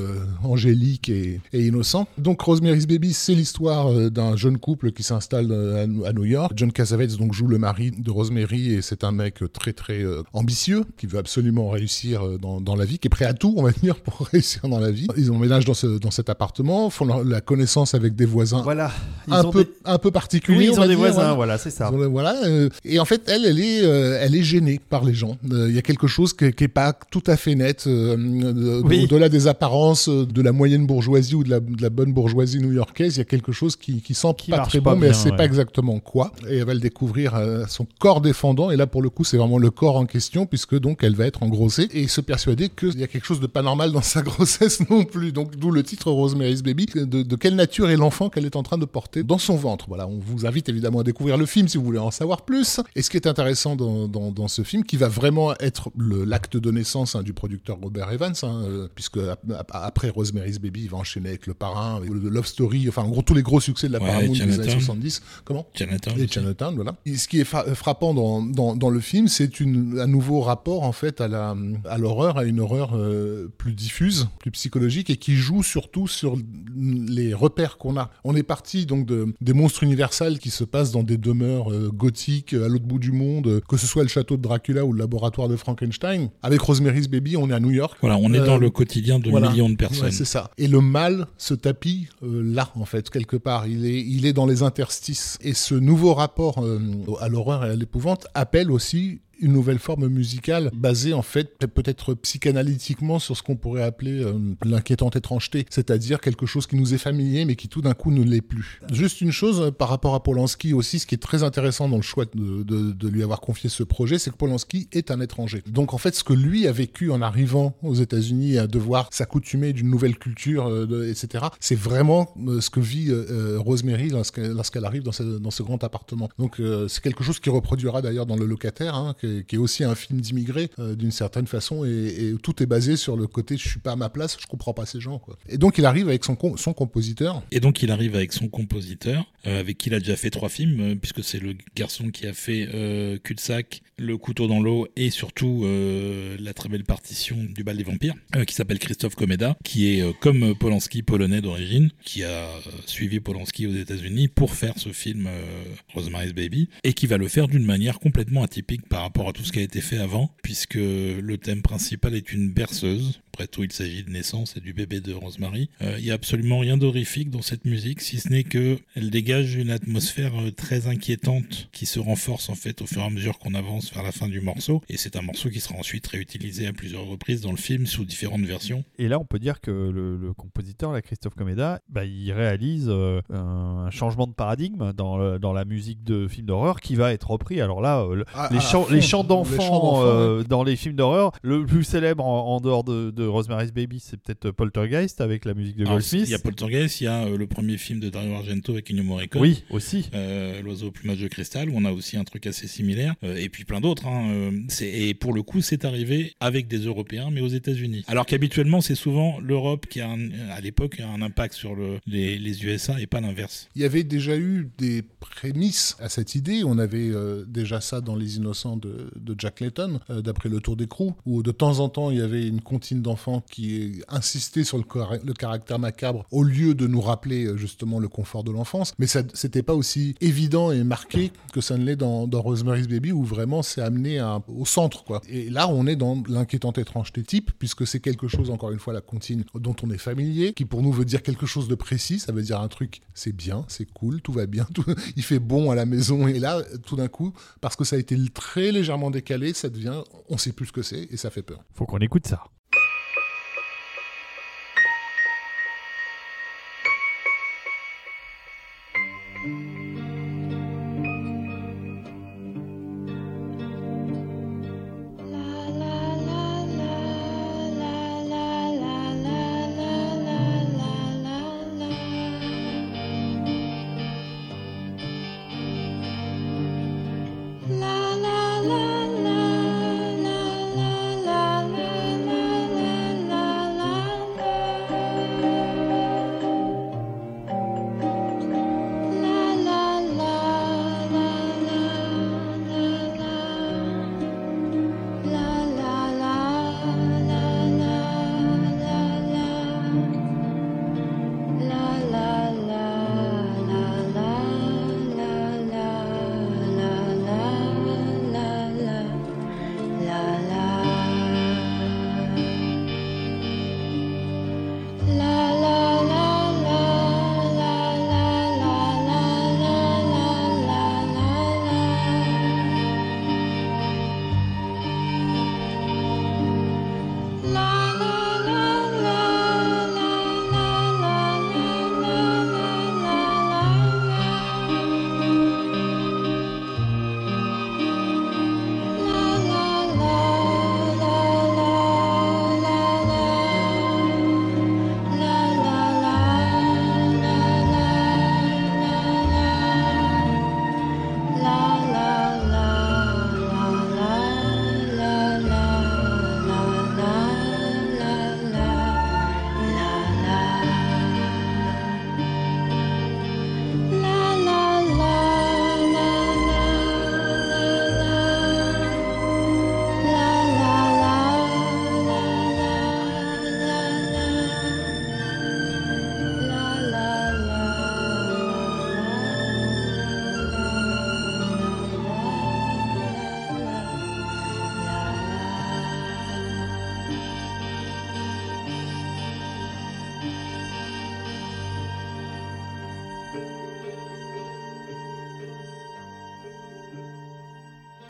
angélique et, innocent. Donc Rosemary's Baby, c'est l'histoire d'un jeune couple qui s'installe à, New York. John Cassavetes donc joue le mari de Rosemary et c'est un mec très très ambitieux qui veut absolument réussir dans, dans la vie, qui est prêt à tout, on va dire, pour réussir dans la vie. Ils emménagent dans, ce, dans cet appartement, font la, la connaissance avec des voisins Voilà. Un peu des- un peu particuliers. Oui, ils ont des dire, voisins, voilà. voilà, c'est ça. Ont- Voilà. euh, et en fait, elle, elle est, euh, elle est gênée par les gens. Euh, Il y a quelque chose qui, qui est pas tout à fait net, Oui. au-delà des apparences de la moyenne bourgeoisie ou de la, de la bonne bourgeoisie new-yorkaise. Il y a quelque chose qui, qui sent Qui pas très pas bon, mais bien, elle sait ouais. pas exactement quoi. Et elle va le découvrir euh, son corps défendant. Et là, pour le coup, c'est vraiment le corps en question, puisque donc elle va être engrossée et se persuader qu'il y a quelque chose de pas normal dans sa grossesse non plus. Donc, d'où le titre Rosemary's Baby. De, de quelle nature est l'enfant qu'elle est en train de porter dans son ventre. Voilà, on vous invite évidemment à découvrir le film si vous voulez en savoir plus. Et ce qui est intéressant dans, dans, dans ce film, qui va vraiment être l'acte de naissance hein, du producteur Robert Evans, hein, euh, puisque après Rosemary's Baby, il va enchaîner avec Le Parrain, avec le Love Story, enfin en gros tous les gros succès de la Ouais, Paramount des années 70. Comment Chinatown et. Chinatown, voilà. Et ce qui est fra- frappant dans, dans, dans le film, c'est un nouveau rapport en fait à la à l'horreur, à une horreur euh, plus diffuse, plus psychologique et qui joue surtout sur les repères qu'on a. On est parti donc de des monstres universels qui se passent dans des demeures euh, gothiques à l'autre bout du monde, euh, que ce soit le château de Dracula ou le laboratoire de Frankenstein. Avec Rosemary's Baby, on est à New York. Voilà, on est Euh, dans le quotidien de voilà. millions de personnes. Ouais, c'est ça. Et le mal se tapit euh, là, en fait, quelque part. Il est, il est dans les interstices. Et ce nouveau rapport euh, à l'horreur et à l'épouvante appelle aussi une nouvelle forme musicale basée en fait peut- peut-être psychanalytiquement sur ce qu'on pourrait appeler euh, l'inquiétante étrangeté, c'est-à-dire quelque chose qui nous est familier mais qui tout d'un coup ne l'est plus. Juste une chose euh, par rapport à Polanski aussi, ce qui est très intéressant dans le choix de, de- de lui avoir confié ce projet, c'est que Polanski est un étranger. Donc en fait ce que lui a vécu en arrivant aux États-Unis à devoir s'accoutumer d'une nouvelle culture, euh, de- etc., c'est vraiment euh, ce que vit Rosemary lorsqu'elle arrive dans ce, dans ce grand appartement. Donc c'est quelque chose qui reproduira d'ailleurs dans Le Locataire, hein, qui, est, aussi un film d'immigrés euh, d'une certaine façon, et, tout est basé sur le côté je suis pas à ma place, je comprends pas ces gens. Quoi. Et donc il arrive avec son, son compositeur. Et donc il arrive avec son compositeur, euh, avec qui il a déjà fait trois films, euh, puisque c'est le garçon qui a fait Cul-de-sac, Le couteau dans l'eau et surtout la très belle partition du bal des vampires, qui s'appelle Christophe Komeda, qui est comme Polanski polonais d'origine, qui a suivi Polanski aux États-Unis pour faire ce film Rosemary's Baby, et qui va le faire d'une manière complètement atypique par rapport à tout ce qui a été fait avant, puisque le thème principal est une berceuse. Après tout, il s'agit de naissance et du bébé de Rosemary. Euh, Il n'y a absolument rien d'horrifique dans cette musique, si ce n'est que elle dégage une atmosphère euh, très inquiétante qui se renforce en fait au fur et à mesure qu'on avance vers la fin du morceau. Et c'est un morceau qui sera ensuite réutilisé à plusieurs reprises dans le film sous différentes versions. Et là, on peut dire que le, le compositeur, là, Christophe Comeda, bah, il réalise euh, un changement de paradigme dans, la musique de films d'horreur qui va être repris. Alors là, euh, le- Ah, les, fond, les chants d'enfants euh, dans les films d'horreur, le plus célèbre en, en dehors de, de Rosemary's Baby, c'est peut-être Poltergeist avec la musique de Goldsmith. Il y a Poltergeist, il y a euh, le premier film de Dario Argento avec Ennio Morricone. Oui, aussi. Euh, L'oiseau au plumage de cristal, où on a aussi un truc assez similaire, euh, et puis plein d'autres. hein, euh, et pour le coup, c'est arrivé avec des Européens, mais aux États-Unis. Alors qu'habituellement, c'est souvent l'Europe qui a, un- à l'époque, un impact sur le- les, les USA et pas l'inverse. Il y avait déjà eu des prémices à cette idée. On avait euh, déjà ça dans Les Innocents de, de Jack Layton, euh, d'après le Tour d'écrou, où de temps en temps il y avait une comptine d'enfants qui insistait sur le, caractère macabre au lieu de nous rappeler euh, justement le confort de l'enfance. Mais c'était pas aussi évident et marqué que ça ne l'est dans, Rosemary's Baby, où vraiment c'est amené au centre. Et là, on est dans l'inquiétante étrangeté type, puisque c'est quelque chose, encore une fois, la comptine dont on est familier, qui pour nous veut dire quelque chose de précis. Ça veut dire un truc, c'est bien, c'est cool, tout va bien, tout- il fait bon à la maison. Et là, tout d'un coup, parce que ça a été très légèrement décalé, ça devient, on sait plus ce que c'est et ça fait peur. Faut qu'on écoute ça.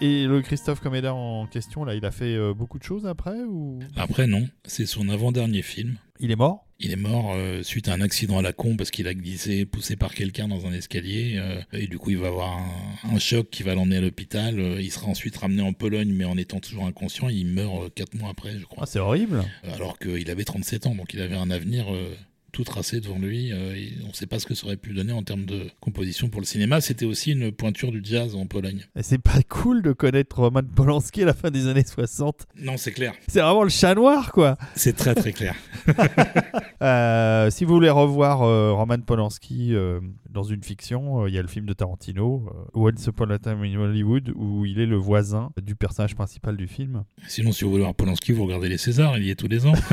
Et le Christophe Coméda en question, là, il a fait euh, beaucoup de choses après ou? Après, non. C'est son avant-dernier film. Il est mort? Il est mort euh, suite à un accident à la con parce qu'il a glissé, poussé par quelqu'un dans un escalier. euh, et du coup, il va avoir un, un choc qui va l'emmener à l'hôpital. Euh, il sera ensuite ramené en Pologne, mais en étant toujours inconscient. Il meurt quatre mois après, je crois. Ah, c'est horrible. Alors qu'il avait 37 ans, donc il avait un avenir euh, tout tracé devant lui. euh, et on ne sait pas ce que ça aurait pu donner en termes de composition pour le cinéma. C'était aussi une pointure du jazz en Pologne. C'est pas cool de connaître Roman Polanski à la fin des années 60. Non, c'est clair. C'est vraiment le chat noir, quoi. C'est très très clair. Euh, si vous voulez revoir euh, Roman Polanski euh, dans une fiction, il y a le film de Tarantino, Once Upon a Time in Hollywood, où il est le voisin du personnage principal du film. Sinon, si vous voulez voir Polanski, vous regardez les Césars, il y est tous les ans.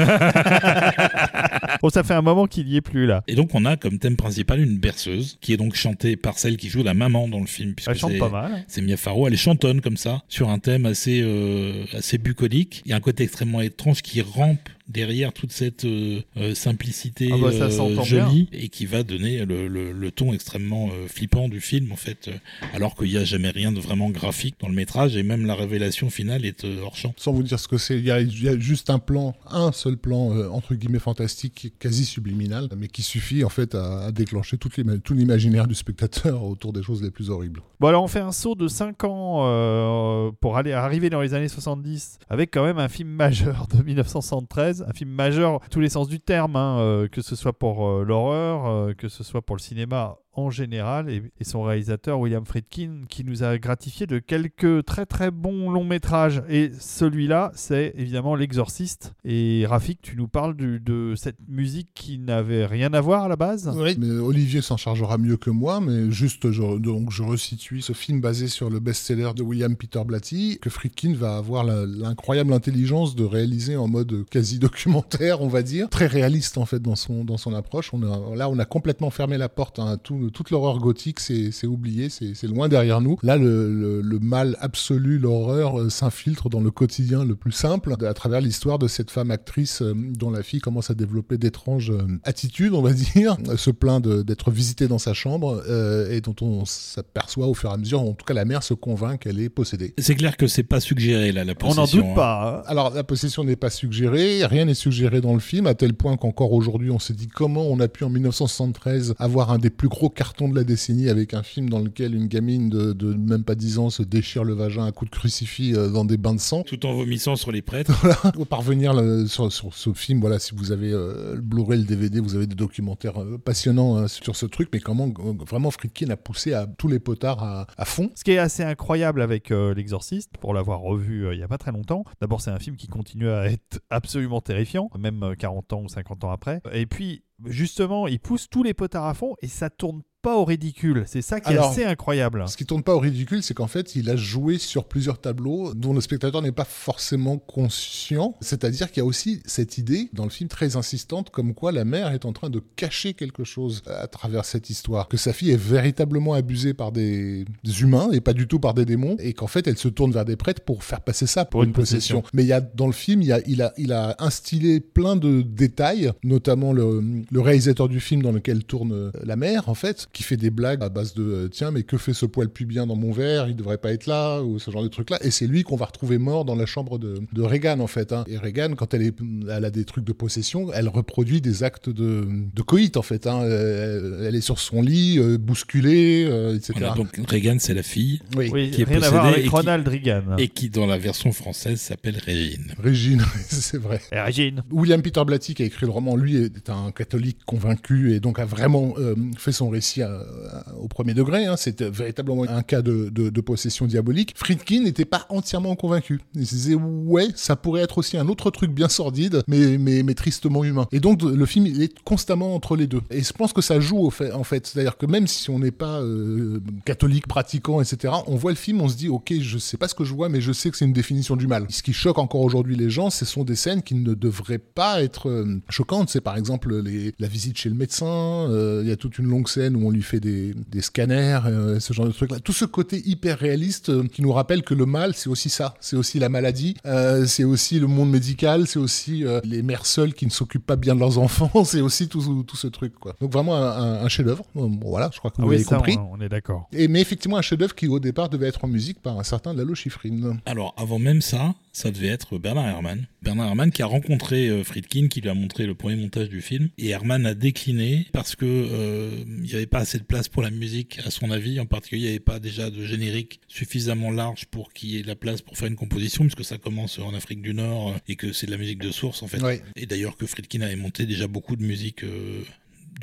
Bon, ça fait un moment qu'il y est plus là. Et donc, on a comme thème principal une berceuse, qui est donc chantée par celle qui joue la maman dans le film. puisque Elle chante pas mal. C'est Mia Farrow, elle est chantonne comme ça, sur un thème assez, euh, assez bucolique. Il y a un côté extrêmement étrange qui rampe derrière toute cette euh, euh, simplicité Ah bah, ça euh, jolie et qui va donner le, le- le ton extrêmement euh, flippant du film en fait, euh, alors qu'il n'y a jamais rien de vraiment graphique dans le métrage et même la révélation finale est euh, hors champ. Sans vous dire ce que c'est, il y, a- il y a juste un plan, un seul plan, euh, entre guillemets fantastique, quasi subliminal, mais qui suffit en fait à, à déclencher tout l'imaginaire du spectateur autour des choses les plus horribles. Bon, alors on fait un saut de 5 ans euh, pour aller arriver dans les années 70 avec quand même un film majeur de 1973, un film majeur tous les sens du terme, hein, euh, que ce soit pour euh, l'horreur, euh, que ce soit pour le cinéma en général, et, et son réalisateur William Friedkin qui nous a gratifié de quelques très très bons longs métrages. Et celui-là, c'est évidemment L'Exorciste. Et Rafik, tu nous parles du- de cette musique qui n'avait rien à voir à la base? Oui. Mais Olivier s'en chargera mieux que moi, mais juste, je, donc, je resitue ce film basé sur le best-seller de William Peter Blatty, que Friedkin va avoir l'incroyable intelligence de réaliser en mode quasi documentaire, on va dire, très réaliste en fait dans son, dans son approche. On a, là, on a complètement fermé la porte à tout, toute l'horreur gothique, c'est c'est oublié, c'est c'est loin derrière nous. Là, le, le- le mal absolu, l'horreur euh, s'infiltre dans le quotidien le plus simple, à travers l'histoire de cette femme actrice euh, dont la fille commence à développer d'étranges euh, attitudes, on va dire, se plaint d'être visitée dans sa chambre euh, et dont on s'aperçoit au fur et à mesure, en tout cas la mère se convainc qu'elle est possédée. C'est clair que c'est pas suggéré là la On n'en possession. doute hein. pas. hein. Alors la possession n'est pas suggérée, rien n'est suggéré dans le film, à tel point qu'encore aujourd'hui on s'est dit comment on a pu en 1973 avoir un des plus gros cartons de la décennie avec un film dans lequel une gamine de, de même pas 10 ans se déchire le vagin à coups de crucifix euh, dans des bains de sang. Tout en vomissant sur les prêtres. Pour parvenir le- sur, sur ce film, voilà, si vous avez euh, le Blu-ray, le DVD, vous avez des documentaires euh, passionnants hein, sur ce truc, mais comment euh, vraiment Friedkin a poussé à tous les potards à, à fond. Ce qui est assez incroyable avec euh, L'Exorciste, pour l'avoir revu euh, il y a pas très longtemps, d'abord c'est un film qui continue à être absolument terrifiant, même euh, 40 ans ou 50 ans après. Et puis justement, il pousse tous les potards à fond et ça tourne pas au ridicule. C'est ça qui est assez incroyable. Ce qui tourne pas au ridicule, c'est qu'en fait, il a joué sur plusieurs tableaux dont le spectateur n'est pas forcément conscient. C'est-à-dire qu'il y a aussi cette idée dans le film très insistante comme quoi la mère est en train de cacher quelque chose à travers cette histoire. Que sa fille est véritablement abusée par des, humains et pas du tout par des démons. Et qu'en fait, elle se tourne vers des prêtres pour faire passer ça pour, une, possession. Mais il y a, dans le film, il, y a, il, a, il a instillé plein de détails, notamment le, le réalisateur du film dans lequel tourne euh, la mère, en fait, qui fait des blagues à base de euh, tiens, mais que fait ce poil pubien dans mon verre? Il devrait pas être là, ou ce genre de truc-là. Et c'est lui qu'on va retrouver mort dans la chambre de, de Reagan, en fait. hein. Et Reagan, quand elle, est, elle a des trucs de possession, elle reproduit des actes de, de coït, en fait. hein. Euh, Elle est sur son lit, euh, bousculée, euh, etc. Voilà, donc Reagan c'est la fille Oui. Oui, qui est rien à voir possédé avec et qui- Ronald Reagan. et qui dans la version française s'appelle Régine. Régine, c'est vrai. Et Régine. William Peter Blatty, qui a écrit le roman, lui est un catholique convaincu et donc a vraiment euh, fait son récit à- au premier degré. hein. C'était véritablement un cas de, possession diabolique. Friedkin n'était pas entièrement convaincu. Il se disait ouais, ça pourrait être aussi un autre truc bien sordide, mais, mais, mais tristement humain. Et donc le film il est constamment entre les deux. Et je pense que ça joue en fait. C'est-à-dire que même si on n'est pas euh, catholique, pratiquant, etc., on voit le film, on se dit ok, je sais pas ce que je vois, mais je sais que c'est une définition du mal. Ce qui choque encore aujourd'hui les gens, ce sont des scènes qui ne devraient pas être euh, choquantes. C'est par exemple la visite chez le médecin. euh, Il y a toute une longue scène où on lui fait des, des scanners, euh, ce genre de trucs-là. Tout ce côté hyper réaliste euh, qui nous rappelle que le mal, c'est aussi ça. C'est aussi la maladie, euh, c'est aussi le monde médical, c'est aussi euh, les mères seules qui ne s'occupent pas bien de leurs enfants, c'est aussi tout, tout ce truc. Quoi. Donc vraiment un, un- un chef-d'œuvre. Bon, voilà, je crois que vous Ah oui, l'avez ça, compris. on, on est d'accord. Et, mais effectivement, un chef-d'œuvre qui au départ devait être en musique par un certain Lalo Schifrin. Alors, avant même ça, ça devait être Bernard Herrmann. Bernard Herrmann qui a rencontré euh, Friedkin, qui lui a montré le premier montage du film. Et Herrmann a décliné parce que euh, il n'y avait pas assez de place pour la musique, à son avis. En particulier, il n'y avait pas déjà de générique suffisamment large pour qu'il y ait de la place pour faire une composition, puisque ça commence en Afrique du Nord euh, et que c'est de la musique de source, en fait. Ouais. Et d'ailleurs que Friedkin avait monté déjà beaucoup de musique euh,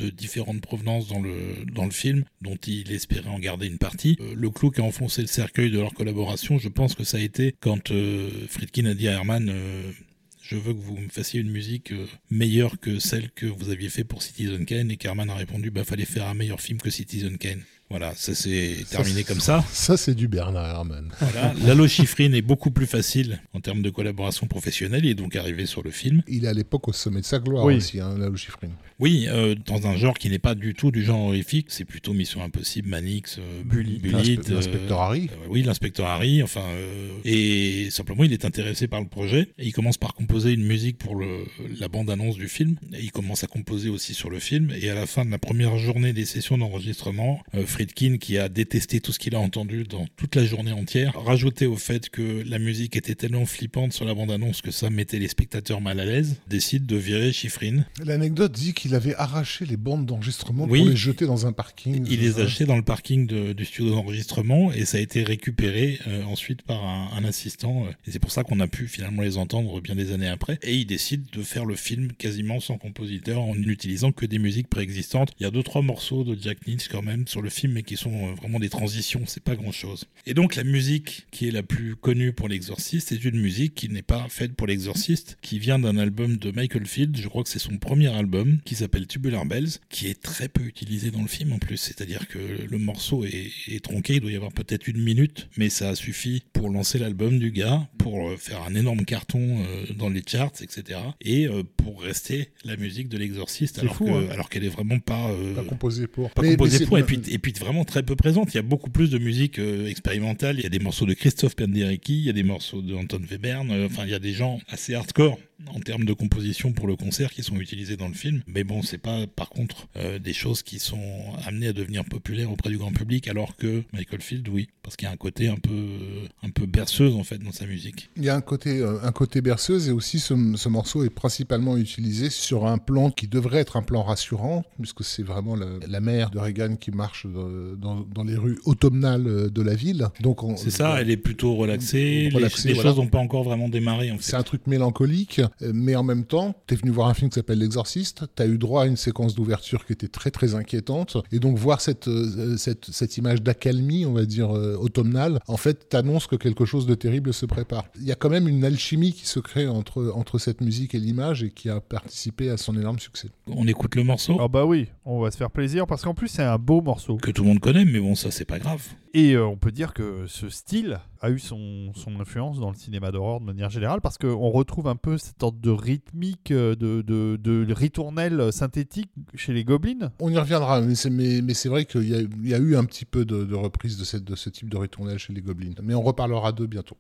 de différentes provenances dans le, dans le film, dont il espérait en garder une partie. Euh, le clou qui a enfoncé le cercueil de leur collaboration, je pense que ça a été quand euh, Friedkin a dit à Herman euh, je veux que vous me fassiez une musique euh, meilleure que celle que vous aviez fait pour Citizen Kane et qu'Herman a répondu bah fallait faire un meilleur film que Citizen Kane. Voilà, ça s'est terminé comme ça. Ça, c'est du Bernard Herrmann. Voilà. Lalo Schifrin est beaucoup plus facile en termes de collaboration professionnelle. Il est donc arrivé sur le film. Il est à l'époque au sommet de sa gloire Oui. aussi, hein, Lalo Schifrin. Oui, euh, dans un genre qui n'est pas du tout du genre horrifique, c'est plutôt Mission Impossible, Manix, euh. L'inspe- euh, L'inspecteur Harry. euh, oui, l'inspecteur Harry, enfin, euh, et simplement il est intéressé par le projet et il commence par composer une musique pour le, la bande-annonce du film. Et il commence à composer aussi sur le film et à la fin de la première journée des sessions d'enregistrement, euh, Friedkin, qui a détesté tout ce qu'il a entendu dans toute la journée entière, rajouté au fait que la musique était tellement flippante sur la bande-annonce que ça mettait les spectateurs mal à l'aise, décide de virer Schifrin L'anecdote dit qu'il avait arraché les bandes d'enregistrement Oui. pour les jeter dans un parking. Il les a achetés dans le parking de- du studio d'enregistrement et ça a été récupéré euh, ensuite par un, un assistant. euh, et c'est pour ça qu'on a pu finalement les entendre bien des années après. Et il décide de faire le film quasiment sans compositeur en n'utilisant que des musiques préexistantes. Il y a deux trois morceaux de Jack Lynch quand même sur le film mais qui sont euh, vraiment des transitions, c'est pas grand chose. Et donc la musique qui est la plus connue pour l'exorciste c'est une musique qui n'est pas faite pour l'exorciste, qui vient d'un album de Michael Field, je crois que c'est son premier album, qui s'appelle Tubular Bells, qui est très peu utilisé dans le film en plus, c'est-à-dire que le morceau est, est tronqué, il doit y avoir peut-être une minute, mais ça a suffi pour lancer l'album du gars, pour euh, faire un énorme carton euh, dans les charts, etc. Et euh, pour rester la musique de l'exorciste, alors hein. alors qu'elle est vraiment pas... euh, Pas composé pour. pas Mais- composé mais c'est- pour, et puis, et puis vraiment très peu présente. Il y a beaucoup plus de musique euh, expérimentale. Il y a des morceaux de Christophe Penderecki, il y a des morceaux de Anton Webern. Enfin, il y a des gens assez hardcore en termes de composition pour le concert qui sont utilisés dans le film. Mais bon, c'est pas par contre euh, des choses qui sont amenées à devenir populaires auprès du grand public, alors que Michael Field, oui, parce qu'il y a un côté un peu, euh, un peu berceuse en fait dans sa musique. Il y a un côté, euh, un côté berceuse et aussi ce, ce morceau est principalement utilisé sur un plan qui devrait être un plan rassurant, puisque c'est vraiment la, la mère de Reagan qui marche dans, dans- dans les rues automnales de la ville. Donc on- C'est ça, elle est plutôt relaxée. les- Relaxée, les, voilà. choses n'ont pas encore vraiment démarré en fait. C'est un truc mélancolique, mais en même temps, t'es venu voir un film qui s'appelle L'Exorciste, t'as eu droit à une séquence d'ouverture qui était très très inquiétante, et donc voir cette, euh, cette, cette image d'accalmie, on va dire, euh, automnale, en fait, t'annonce que quelque chose de terrible se prépare. Il y a quand même une alchimie qui se crée entre, entre cette musique et l'image, et qui a participé à son énorme succès. On écoute le morceau Ah bah oui, on va se faire plaisir parce qu'en plus c'est un beau morceau. que tout le monde connaît, mais bon, ça c'est pas grave. Et euh, on peut dire que ce style a eu son, son influence dans le cinéma d'horreur de manière générale parce qu'on retrouve un peu cette sorte de rythmique, euh, de, de, de ritournelle synthétique chez les gobelins? On y reviendra, mais c'est, mais, vrai qu'il y a, il y a eu un petit peu de, de reprise de, cette, de ce type de ritournelle chez les Goblins. Mais on reparlera d'eux bientôt.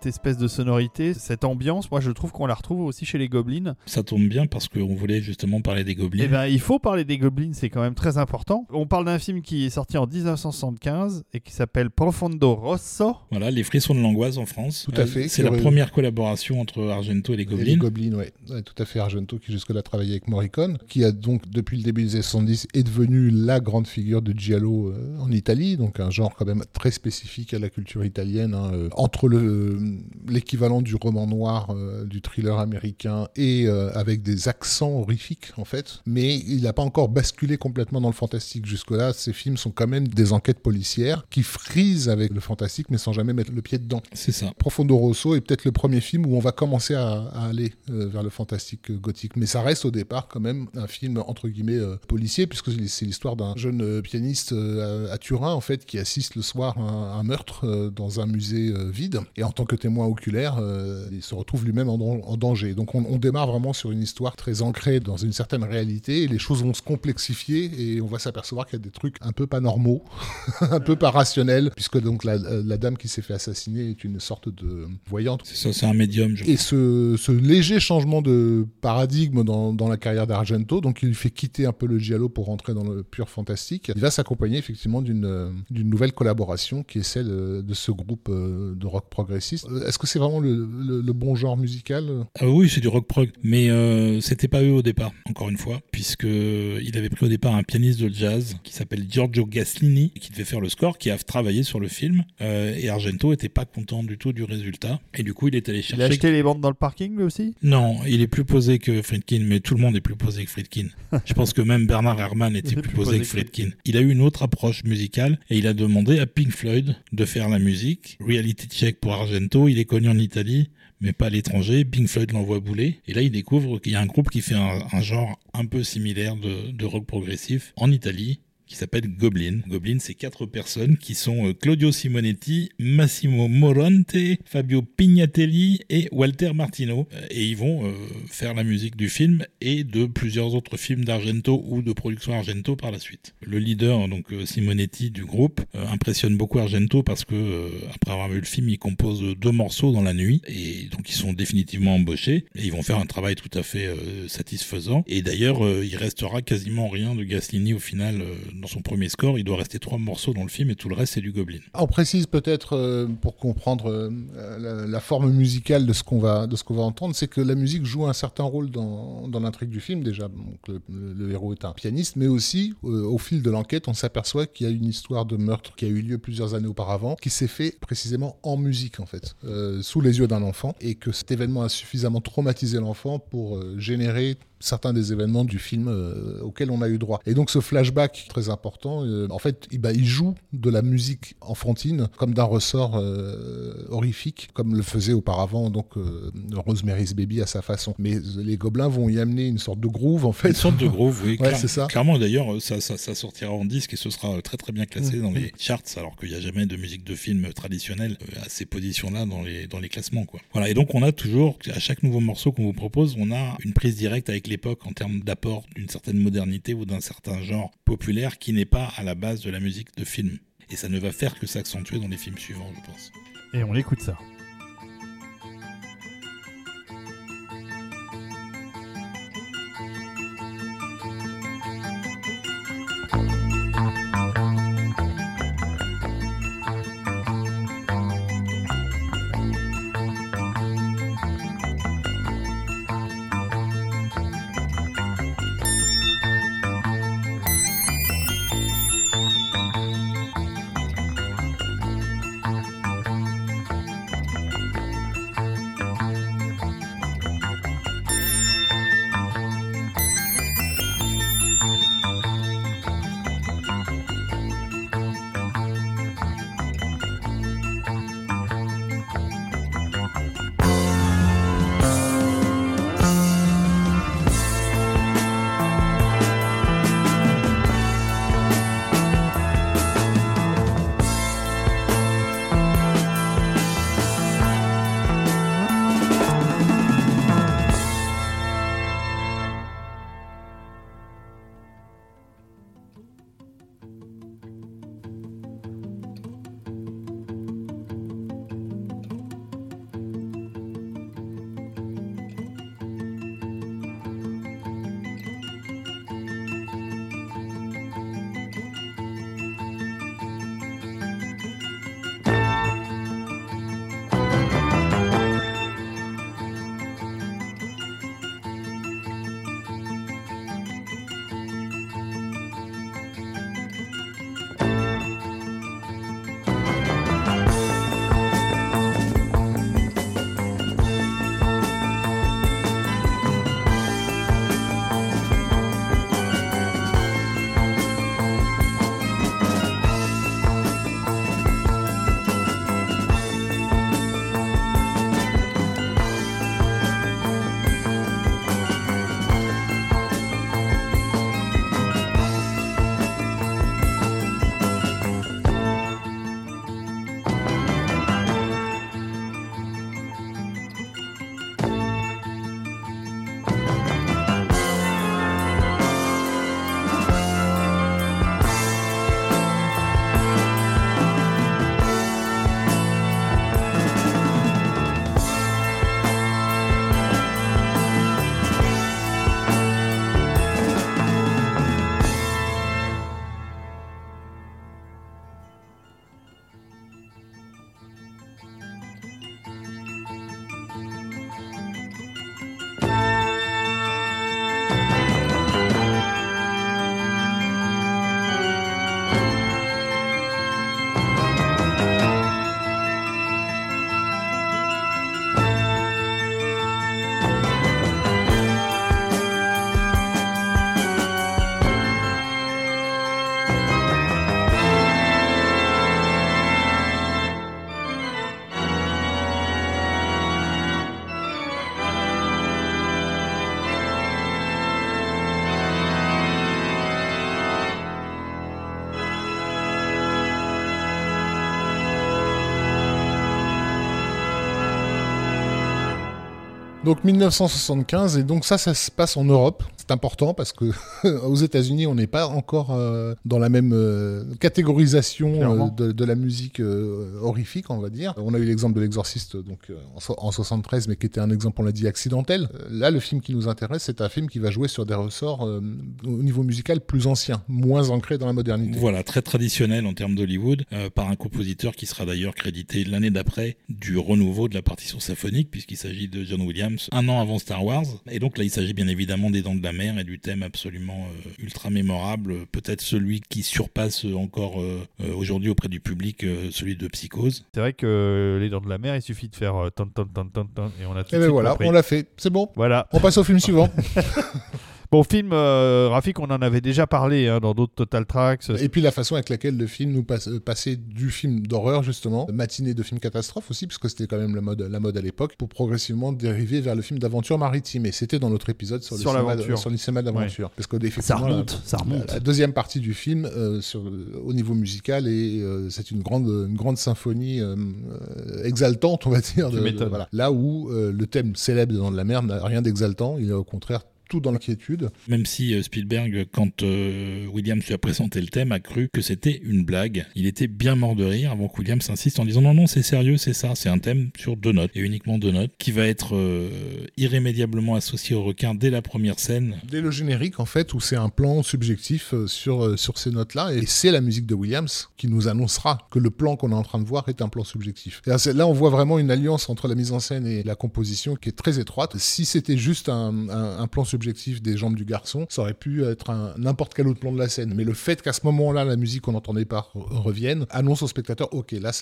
Cette espèce de sonorité, cette ambiance, moi je trouve qu'on la retrouve aussi chez les Goblins. Ça tombe bien parce qu'on voulait justement parler des Goblins. Eh ben, il faut parler des Goblins, c'est quand même très important. On parle d'un film qui est sorti en 1975 et qui s'appelle Profondo Rosso. Voilà, Les Frissons de l'Angoisse en France. Tout à fait. C'est la première collaboration entre Argento et les Goblins. Et les Goblins, ouais. ouais. Tout à fait. Argento qui jusque-là travaillait avec Morricone, qui a donc depuis le début des années 70 est devenu la grande figure de Giallo euh, en Italie, donc un genre quand même très spécifique à la culture italienne, hein, euh, entre le l'équivalent du roman noir, euh, du thriller américain et euh, avec des accents horrifiques en fait. Mais il n'a pas encore basculé complètement dans le fantastique jusque-là. Ces films sont quand même des enquêtes policières qui frisent avec le fantastique mais sans jamais mettre le pied dedans. C'est ça. Profondo Rosso est peut-être le premier film où on va commencer à, à aller euh, vers le fantastique gothique. Mais ça reste au départ quand même un film entre guillemets policier puisque c'est l'histoire d'un jeune pianiste à, à, Turin en fait qui assiste le soir à un, un meurtre dans un musée vide et en tant que témoin oculaire, euh, il se retrouve lui-même en, en, danger. Donc on, on, démarre vraiment sur une histoire très ancrée dans une certaine réalité, et les choses vont se complexifier, et on va s'apercevoir qu'il y a des trucs un peu pas normaux, un peu pas rationnels, puisque donc la, la dame qui s'est fait assassiner est une sorte de voyante. C'est ça, c'est un médium. et ce, ce, léger changement de paradigme dans, dans la carrière d'Argento, donc il lui fait quitter un peu le giallo pour rentrer dans le pur fantastique, il va s'accompagner effectivement d'une nouvelle collaboration qui est celle de ce groupe euh, de rock progressiste. Est-ce que c'est vraiment le, le, le, bon genre musical? Ah Oui, c'est du rock prog, mais euh, c'était pas eux au départ, encore une fois, puisque il avait pris au départ un pianiste de jazz qui s'appelle Giorgio Gaslini, qui devait faire le score, qui a travaillé sur le film, euh, et Argento était pas content du tout du résultat, et du coup il est allé chercher. Il a acheté les bandes dans le parking lui aussi? Non, il est plus posé que Friedkin, mais tout le monde est plus posé que Friedkin. Je pense que même Bernard Herrmann était plus, plus posé, posé que Friedkin. Il a eu une autre approche musicale, et il a demandé à Pink Floyd de faire la musique. Reality check pour Argento, il est connu en Italie, mais pas à l'étranger. Pink Floyd l'envoie bouler. Et là, il découvre qu'il y a un groupe qui fait un, genre un peu similaire de rock progressif en Italie qui s'appelle Goblin. Goblin, c'est quatre personnes qui sont Claudio Simonetti, Massimo Morante, Fabio Pignatelli et Walter Martino. Et ils vont euh, faire la musique du film et de plusieurs autres films d'Argento ou de production Argento par la suite. Le leader, donc Simonetti du groupe, euh, impressionne beaucoup Argento parce que euh, après avoir vu le film, il compose deux morceaux dans la nuit et donc ils sont définitivement embauchés et ils vont faire un travail tout à fait satisfaisant. Et d'ailleurs, il restera quasiment rien de Gaslini au final dans son premier score, il doit rester trois morceaux dans le film et tout le reste c'est du Goblin. On précise peut-être euh, pour comprendre euh, la, forme musicale de ce qu'on va de ce qu'on va entendre, c'est que la musique joue un certain rôle dans, dans l'intrigue du film déjà. Donc le, héros est un pianiste, mais aussi euh, au fil de l'enquête, on s'aperçoit qu'il y a une histoire de meurtre qui a eu lieu plusieurs années auparavant, qui s'est fait précisément en musique en fait, sous les yeux d'un enfant, et que cet événement a suffisamment traumatisé l'enfant pour générer certains des événements du film euh, auxquels on a eu droit. Et donc ce flashback très important, euh, en fait, il, bah, il joue de la musique enfantine comme d'un ressort euh, horrifique, comme le faisait auparavant donc Rosemary's Baby à sa façon. Mais les Gobelins vont y amener une sorte de groove en fait. Une sorte de groove, oui. ouais, c'est ça. Clairement, d'ailleurs, ça, ça, ça, sortira en disque et ce sera très très bien classé mmh. dans les charts, alors qu'il n'y a jamais de musique de film traditionnelle à ces positions-là dans les dans les classements, quoi. Voilà. Et donc on a toujours à chaque nouveau morceau qu'on vous propose, on a une prise directe avec l'époque en termes d'apport d'une certaine modernité ou d'un certain genre populaire qui n'est pas à la base de la musique de film. Et ça ne va faire que s'accentuer dans les films suivants, je pense. Et on écoute ça. Donc 1975, et donc ça, ça se passe en Europe. C'est important parce que aux États-Unis, on n'est pas encore euh, dans la même euh, catégorisation euh, de, de la musique horrifique, on va dire. On a eu l'exemple de l'Exorciste donc en, so- en 73, mais qui était un exemple, on l'a dit, accidentel. Là, le film qui nous intéresse, c'est un film qui va jouer sur des ressorts au niveau musical plus anciens, moins ancrés dans la modernité. Voilà, très traditionnel en termes d'Hollywood, par un compositeur qui sera d'ailleurs crédité l'année d'après du renouveau de la partition symphonique, puisqu'il s'agit de John Williams, un an avant Star Wars. Et donc là, il s'agit bien évidemment des Dents de la Mer et du thème absolument euh, ultra mémorable, peut-être celui qui surpasse encore euh, euh, aujourd'hui auprès du public euh, celui de Psychose. C'est vrai que les dents de la mer, il suffit de faire euh, tan tan tan tan tan et on a tout Et de ben suite voilà, compris. on l'a fait. C'est bon. Voilà. On passe au film suivant. Bon, film, euh, Rafik, on en avait déjà parlé hein, dans d'autres Total Tracks. Et puis la façon avec laquelle le film nous passe, euh, passait du film d'horreur justement, matinée de film catastrophe aussi, parce que c'était quand même la mode, la mode à l'époque, pour progressivement dériver vers le film d'aventure maritime. Et c'était dans notre épisode sur, Sur le cinéma, l'aventure. sur le cinéma d'aventure. Parce que Ça remonte, ça la, remonte. la deuxième partie du film euh, sur, au niveau musical et euh, c'est une grande, une grande symphonie euh, euh, exaltante, on va dire. De- de- voilà. Là où euh, le thème célèbre dans de la mer n'a rien d'exaltant, il est au contraire tout dans l'inquiétude. Même si euh, Spielberg, quand euh, Williams lui a présenté le thème, a cru que c'était une blague. Il était bien mort de rire avant que Williams insiste en disant non, non, c'est sérieux, c'est ça, c'est un thème sur deux notes, et uniquement deux notes, qui va être euh, irrémédiablement associé au requin dès la première scène. Dès le générique, en fait, où c'est un plan subjectif sur, sur ces notes-là, et c'est la musique de Williams qui nous annoncera que le plan qu'on est en train de voir est un plan subjectif. Et là, on voit vraiment une alliance entre la mise en scène et la composition qui est très étroite. Si c'était juste un, un- un plan subjectif des jambes du garçon, ça aurait pu être n'importe quel autre plan de la scène. Mais le fait qu'à ce moment-là, la musique qu'on n'entendait pas re- revienne, annonce au spectateur, ok, là,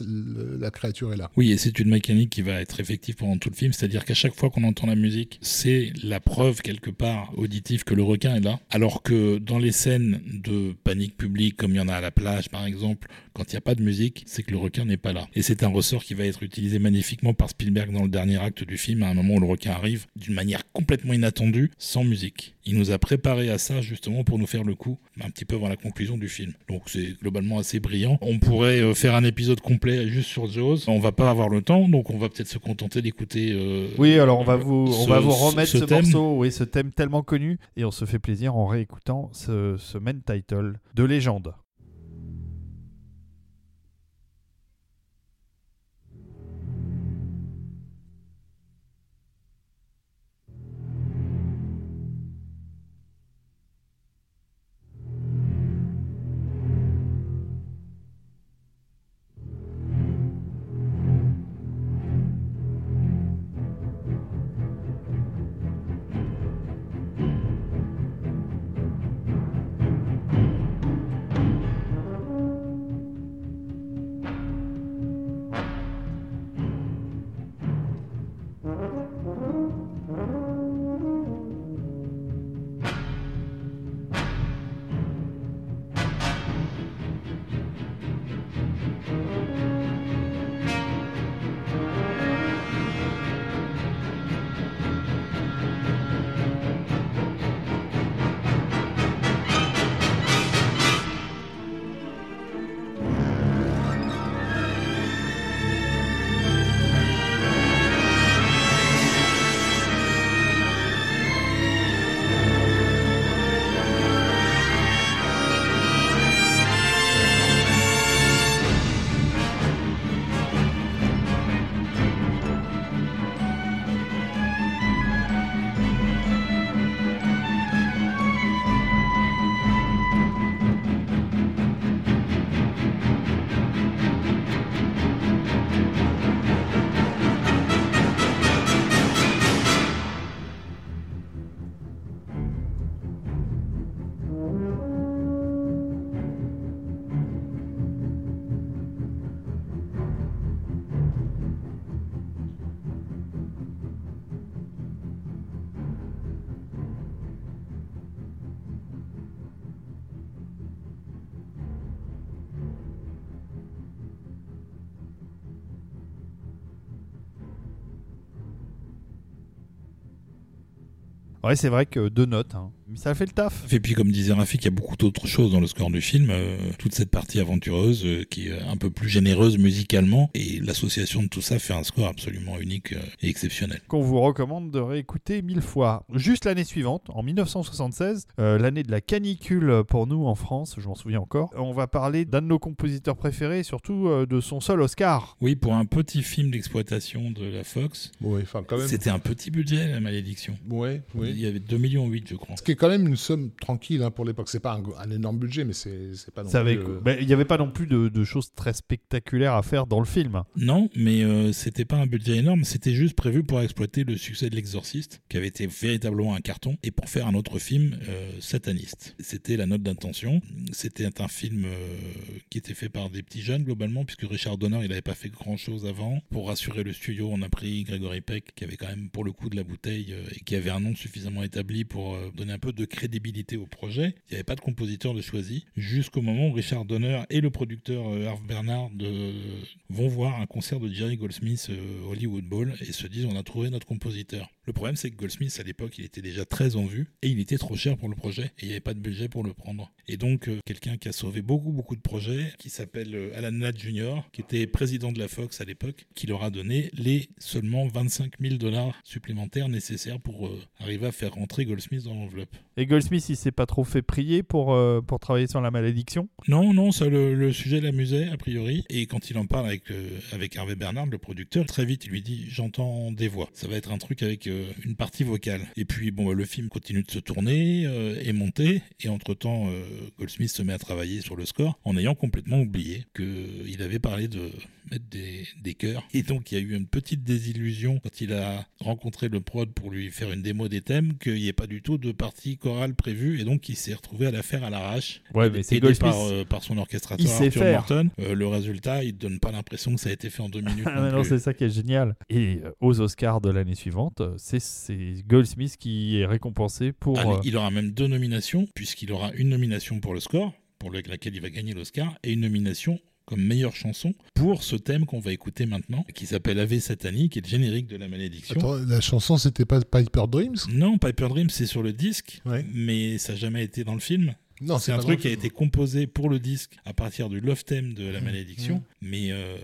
la créature est là. Oui, et c'est une mécanique qui va être effective pendant tout le film, c'est-à-dire qu'à chaque fois qu'on entend la musique, c'est la preuve quelque part auditive que le requin est là, alors que dans les scènes de panique publique, comme il y en a à la plage par exemple, quand il n'y a pas de musique, c'est que le requin n'est pas là. Et c'est un ressort qui va être utilisé magnifiquement par Spielberg dans le dernier acte du film, à un moment où le requin arrive d'une manière complètement inattendue, sans musique. Il nous a préparé à ça justement pour nous faire le coup un petit peu avant la conclusion du film. Donc c'est globalement assez brillant. On pourrait euh, faire un épisode complet juste sur Jaws. On va pas avoir le temps, donc on va peut-être se contenter d'écouter. euh, Oui, alors on va vous, on va vous remettre ce, morceau, oui, ce thème tellement connu, et on se fait plaisir en réécoutant ce, ce main title de légende. Ouais, c'est vrai que deux notes, hein. Mais ça fait le taf. Et puis, comme disait Rafik, il y a beaucoup d'autres choses dans le score du film. Euh, toute cette partie aventureuse euh, qui est un peu plus généreuse musicalement. Et l'association de tout ça fait un score absolument unique euh, et exceptionnel. Qu'on vous recommande de réécouter mille fois. Juste l'année suivante, en 1976, euh, l'année de la canicule pour nous en France, je m'en souviens encore, on va parler d'un de nos compositeurs préférés, et surtout euh, de son seul Oscar. Oui, pour un petit film d'exploitation de la Fox, Ouais, enfin quand même. c'était un petit budget, la malédiction. Ouais, oui. Il y avait 2 millions 8, je crois. Ce qui est quand même une somme tranquille hein, pour l'époque. C'est pas un, un énorme budget, mais c'est pas non Ça plus, euh, Ben, Il n'y avait pas non plus de, de choses très spectaculaires à faire dans le film. Non, mais euh, c'était pas un budget énorme, c'était juste prévu pour exploiter le succès de L'Exorciste, qui avait été véritablement un carton, et pour faire un autre film euh, sataniste. C'était la note d'intention. C'était un film euh, qui était fait par des petits jeunes globalement, puisque Richard Donner, il n'avait pas fait grand chose avant. Pour rassurer le studio, on a pris Gregory Peck, qui avait quand même pour le coup de la bouteille euh, et qui avait un nom suffisamment établi pour euh, donner un peu de crédibilité au projet. Il n'y avait pas de compositeur de choisi, jusqu'au moment où Richard Donner et le producteur euh, Harve Bernard vont voir un concert de Jerry Goldsmith euh, au Hollywood Bowl et se disent on a trouvé notre compositeur. Le problème c'est que Goldsmith à l'époque il était déjà très en vue et il était trop cher pour le projet et il n'y avait pas de budget pour le prendre. Et donc euh, quelqu'un qui a sauvé beaucoup beaucoup de projets qui s'appelle Alan Ladd Jr. qui était président de la Fox à l'époque qui leur a donné les seulement 25 000 dollars supplémentaires nécessaires pour arriver à faire rentrer Goldsmith dans l'enveloppe. Et Goldsmith, il s'est pas trop fait prier pour, euh, pour travailler sur la malédiction? Non, non, ça, le, le sujet l'amusait, a priori. Et quand il en parle avec, euh, avec Hervé Bernard, le producteur, très vite, il lui dit J'entends des voix. Ça va être un truc avec euh, une partie vocale. Et puis, bon, le film continue de se tourner et monter. Et entre-temps, Goldsmith se met à travailler sur le score en ayant complètement oublié qu'il avait parlé de mettre des, des chœurs. Et donc, il y a eu une petite désillusion quand il a rencontré le prod pour lui faire une démo des thèmes, qu'il n'y ait pas du tout de partie chorale prévue. Et donc, il s'est retrouvé à la faire à l'arrache Ouais, mais c'est par, euh, par son orchestrateur Il Arthur faire. Morton. Euh, le résultat, il donne pas l'impression que ça a été fait en deux minutes. Ah, non mais non, c'est ça qui est génial. Et euh, aux Oscars de l'année suivante, c'est Goldsmith qui est récompensé pour. Euh, il aura même deux nominations, puisqu'il aura une nomination pour le score, pour le- laquelle il va gagner l'Oscar, et une nomination comme meilleure chanson pour ce thème qu'on va écouter maintenant, qui s'appelle Ave Satanique, qui est le générique de la malédiction. Attends, la chanson, c'était pas Piper Dreams? Non, Piper Dream, c'est sur le disque, Ouais. mais ça n'a jamais été dans le film. Non, C'est un truc qui a été composé pour le disque à partir du love theme de la Mmh. malédiction, Mmh. mais euh,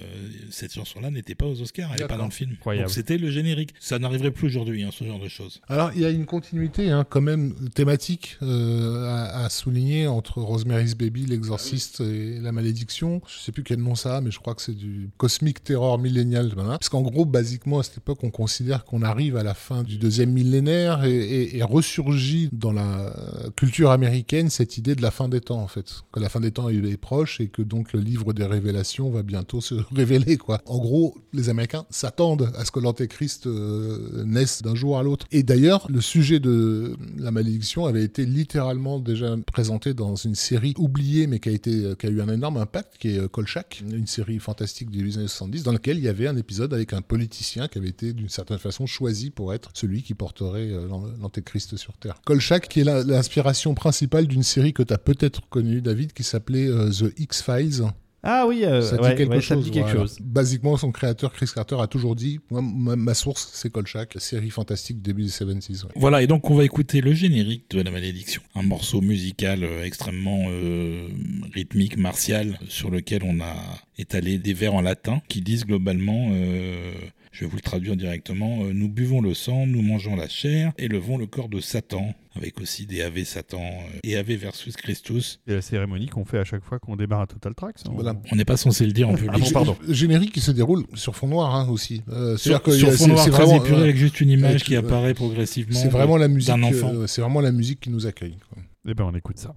cette chanson-là n'était pas aux Oscars, elle n'est pas dans le film. Incroyable. Donc c'était le générique. Ça n'arriverait plus aujourd'hui, hein, ce genre de choses. Alors, il y a une continuité, hein, quand même, thématique euh, à, à souligner entre Rosemary's Baby, L'Exorciste et La Malédiction. Je sais plus quel nom ça a, mais je crois que c'est du Cosmic Terror Millennial. Voilà. Parce qu'en gros, basiquement, à cette époque, on considère qu'on arrive à la fin du deuxième millénaire et, et- et ressurgit dans la culture américaine cette idée de la fin des temps, en fait. Que la fin des temps est proche et que donc le livre des révélations va bientôt se révéler, quoi. En gros, les Américains s'attendent à ce que l'Antéchrist euh, naisse d'un jour à l'autre. Et d'ailleurs, le sujet de la malédiction avait été littéralement déjà présenté dans une série oubliée, mais qui a, été, qui a eu un énorme impact, qui est euh, Kolchak, une série fantastique des années 70, dans laquelle il y avait un épisode avec un politicien qui avait été d'une certaine façon choisi pour être celui qui porterait euh, l'an- l'Antéchrist sur Terre. Kolchak, qui est l'inspiration principale d'une série que tu as peut-être connue, David, qui s'appelait euh, The X-Files. Ah oui, euh, Ça dit ouais, quelque ouais, ça chose. dit quelque voilà. chose. Basiquement, son créateur, Chris Carter, a toujours dit moi, ma, ma source, c'est Kolchak, série fantastique début des 70s. ouais. Voilà, et donc on va écouter le générique de La Malédiction. Un morceau musical euh, extrêmement euh, rythmique, martial, sur lequel on a étalé des vers en latin qui disent globalement, euh, je vais vous le traduire directement, euh, nous buvons le sang, nous mangeons la chair, élevons le corps de Satan, avec aussi des Ave Satan euh, et Ave versus Christus. C'est la cérémonie qu'on fait à chaque fois qu'on démarre un Total Tracks. on- Voilà. On n'est pas censé le dire en public. Ah bon, pardon. Générique qui se déroule sur fond noir hein, aussi. Euh, Sur, que sur fond c'est- noir c'est très vraiment, épuré euh, avec juste une image avec, qui euh, apparaît progressivement. c'est vraiment la musique. d'un enfant. euh, c'est vraiment la musique qui nous accueille. quoi. Eh ben, on écoute ça.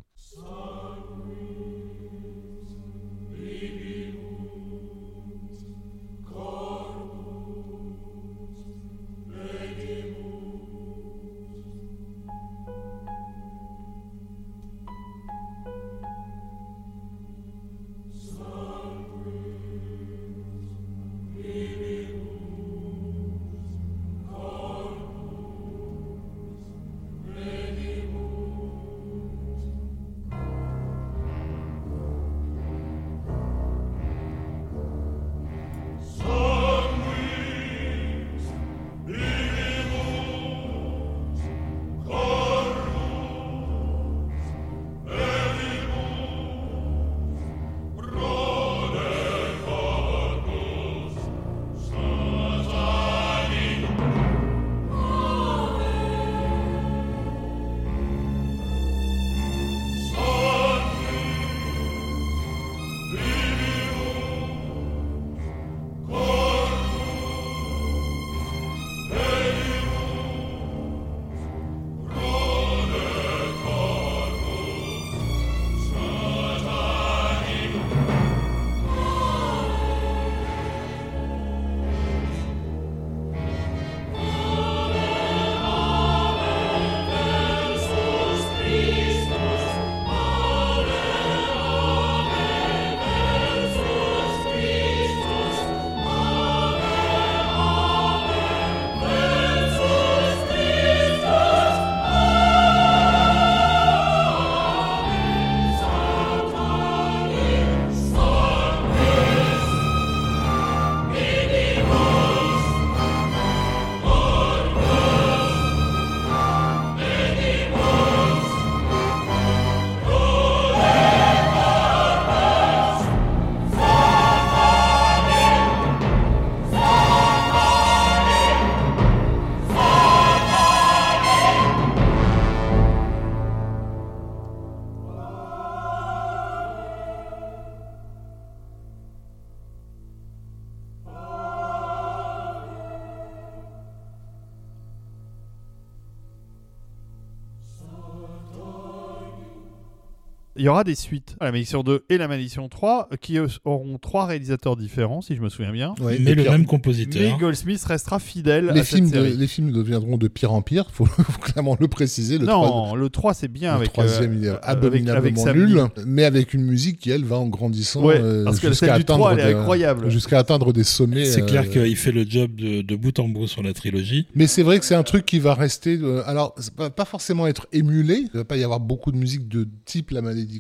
Y aura des suites à La Malédiction 2 et La Malédiction 3 qui eux, auront trois réalisateurs différents, si je me souviens bien. Ouais, mais le pire- même Mais compositeur. Goldsmith restera fidèle les à films, cette de- série. les films deviendront de pire en pire, faut, faut clairement le préciser. Le non, le 3 c'est bien le avec troisième, euh, il avec- abominablement avec nul, mais avec une musique qui, elle, va en grandissant Ouais, euh, parce que jusqu'à celle du 3 elle est atteindre, incroyable. des- jusqu'à atteindre des sommets. C'est clair euh, qu'il fait le job de, de bout en bout sur la trilogie. Mais c'est vrai que c'est un truc qui va rester. euh, alors, ça va pas forcément être émulé. Il va pas y avoir beaucoup de musique de type La Malédiction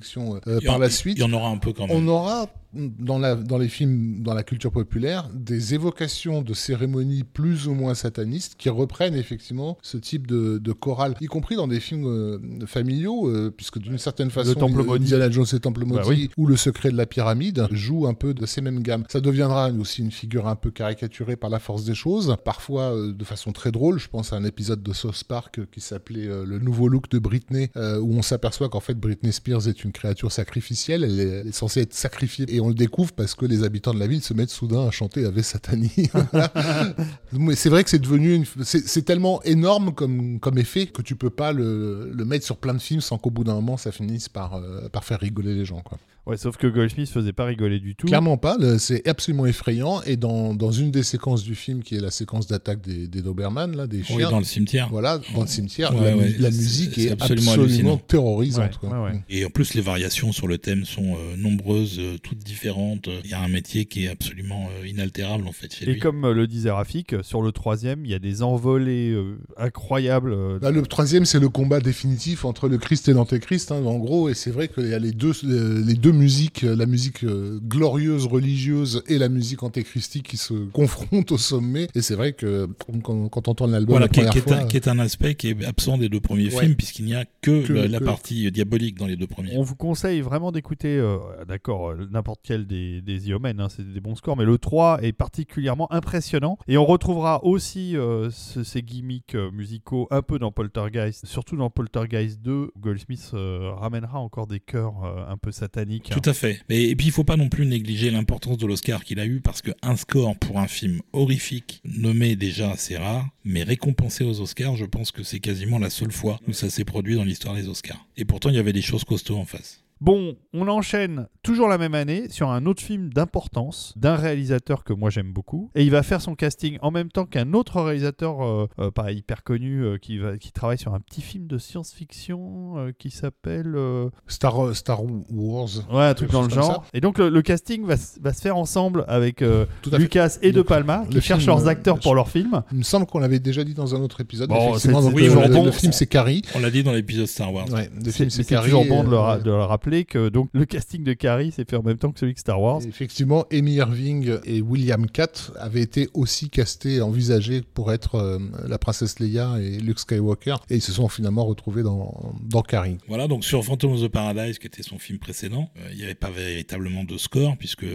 euh, en- par la suite. Il y en aura un peu quand même. On aura dans, la, dans les films, dans la culture populaire, des évocations de cérémonies plus ou moins satanistes qui reprennent effectivement ce type de, de chorale, y compris dans des films euh, familiaux, euh, puisque d'une certaine façon, Temple Maudit. Indiana Jones et Temple Bah Maudit oui. ou Le Secret de la Pyramide jouent un peu de ces mêmes gammes. Ça deviendra aussi une figure un peu caricaturée par la force des choses, parfois euh, de façon très drôle. Je pense à un épisode de South Park qui s'appelait euh, Le nouveau look de Britney, euh, où on s'aperçoit qu'en fait Britney Spears est une créature sacrificielle, elle est, censée être sacrifiée, et on le découvre parce que les habitants de la ville se mettent soudain à chanter Ave Satani. Mais c'est vrai que c'est devenu, une... c'est tellement énorme comme, comme effet que tu peux pas le, le mettre sur plein de films sans qu'au bout d'un moment ça finisse par, euh, par faire rigoler les gens. Quoi. Ouais, sauf que Goldsmith faisait pas rigoler du tout. Clairement pas, c'est absolument effrayant. Et dans, dans une des séquences du film, qui est la séquence d'attaque des, des Doberman, là, des Oui, chiens, dans le cimetière. voilà, dans le cimetière, Ouais, la, ouais, musique est absolument terrorisante. Ouais, quoi. ouais, ouais. Et en plus, les variations sur le thème sont euh, nombreuses, euh, toutes différentes. Il y a un métier qui est absolument euh, inaltérable en fait chez Et lui. comme euh, le disait Rafik, sur le troisième, il y a des envolées euh, incroyables. euh, Là, le troisième, c'est le combat définitif entre le Christ et l'Antéchrist, hein, en gros. Et c'est vrai qu'il y a les deux, euh, les deux musiques, euh, la musique euh, glorieuse, religieuse et la musique antéchristique qui se confrontent au sommet. Et c'est vrai que quand, quand on entend l'album Voilà, la qui, est- première qui est fois, un, qui est un aspect qui est absent des deux premiers Ouais. films, puisqu'il n'y a que, Que- la, la que- partie diabolique dans les deux premiers. On vous conseille vraiment d'écouter, euh, d'accord, euh, n'importe quel des, des Iomen, hein, c'est des bons scores, mais le 3 est particulièrement impressionnant. Et on retrouvera aussi euh, ce- ces gimmicks euh, musicaux un peu dans Poltergeist, surtout dans Poltergeist 2, où Goldsmith euh, ramènera encore des chœurs euh, un peu sataniques. Tout à fait. Et puis il faut pas non plus négliger l'importance de l'Oscar qu'il a eu parce qu'un score pour un film horrifique, nommé déjà assez rare, mais récompensé aux Oscars, je pense que c'est quasiment la seule fois où ça s'est produit dans l'histoire des Oscars. Et pourtant il y avait des choses costauds en face. Bon, on enchaîne toujours la même année sur un autre film d'importance d'un réalisateur que moi j'aime beaucoup. Et il va faire son casting en même temps qu'un autre réalisateur, euh, euh, pas hyper connu, euh, qui, va, qui travaille sur un petit film de science-fiction euh, qui s'appelle. euh, Star, Star Wars. Ouais, un truc dans le genre. Et donc le, le casting va, se faire ensemble avec euh, Tout à fait. Lucas et De Palma, le qui cherchent film, leurs acteurs pour leur film. Il me semble qu'on l'avait déjà dit dans un autre épisode. Bon, effectivement, c'est- donc c'est le, bon. le film, c'est Carrie. On l'a dit dans l'épisode Star Wars. Ouais, le C'est film, mais c'est c'est Carrie. toujours bon de le, ra- de le rappeler que donc, le casting de Carrie s'est fait en même temps que celui de Star Wars. Effectivement, Amy Irving et William Catt avaient été aussi castés, envisagés pour être euh, la princesse Leia et Luke Skywalker, et ils se sont finalement retrouvés dans, dans Carrie. Voilà, donc sur Phantom of the Paradise, qui était son film précédent, euh, il n'y avait pas véritablement de score, puisque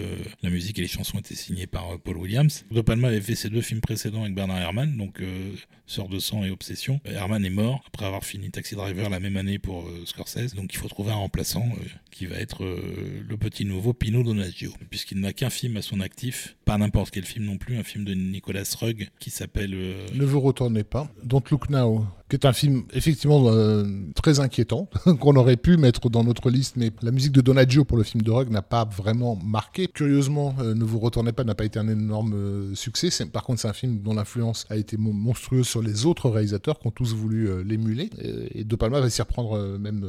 la musique et les chansons étaient signées par euh, Paul Williams. De Palma avait fait ses deux films précédents avec Bernard Herrmann, donc euh, Sœur de sang et Obsession. Herrmann est mort après avoir fini Taxi Driver la même année pour euh, Scorsese, donc il faut trouver un remplaçant euh, qui va être euh, le petit nouveau Pino Donaggio, puisqu'il n'a qu'un film à son actif, pas n'importe quel film non plus, un film de Nicolas Rugg qui s'appelle... euh, Ne vous retournez pas. Don't Look Now, qui est un film effectivement euh, très inquiétant, qu'on aurait pu mettre dans notre liste, mais la musique de Donaggio pour le film de Rogue n'a pas vraiment marqué. Curieusement, euh, Ne vous retournez pas n'a pas été un énorme euh, succès. Par contre, c'est un film dont l'influence a été mon- monstrueuse sur les autres réalisateurs qui ont tous voulu l'émuler. Et, De Palma va s'y reprendre même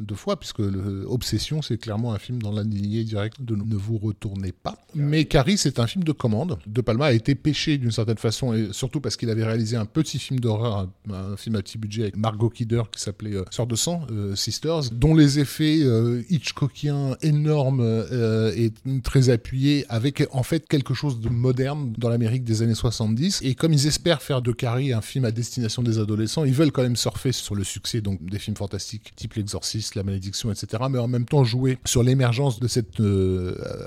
deux fois, puisque le, Obsession, c'est clairement un film dans la lignée directe de Ne vous retournez pas. Mais Carrie, c'est un film de commande. De Palma a été pêché d'une certaine façon, et surtout parce qu'il avait réalisé un petit film d'horreur, un, un film à petit budget avec Margot Kidder qui s'appelait euh, Sœur de sang, euh, Sisters, dont les effets euh, Hitchcockiens énormes euh, et très appuyés, avec en fait quelque chose de moderne dans l'Amérique des années 70. Et comme ils espèrent faire de Carrie un film à destination des adolescents, ils veulent quand même surfer sur le succès donc des films fantastiques type L'Exorciste, La Malédiction, etc. Mais en même temps jouer sur l'émergence de cette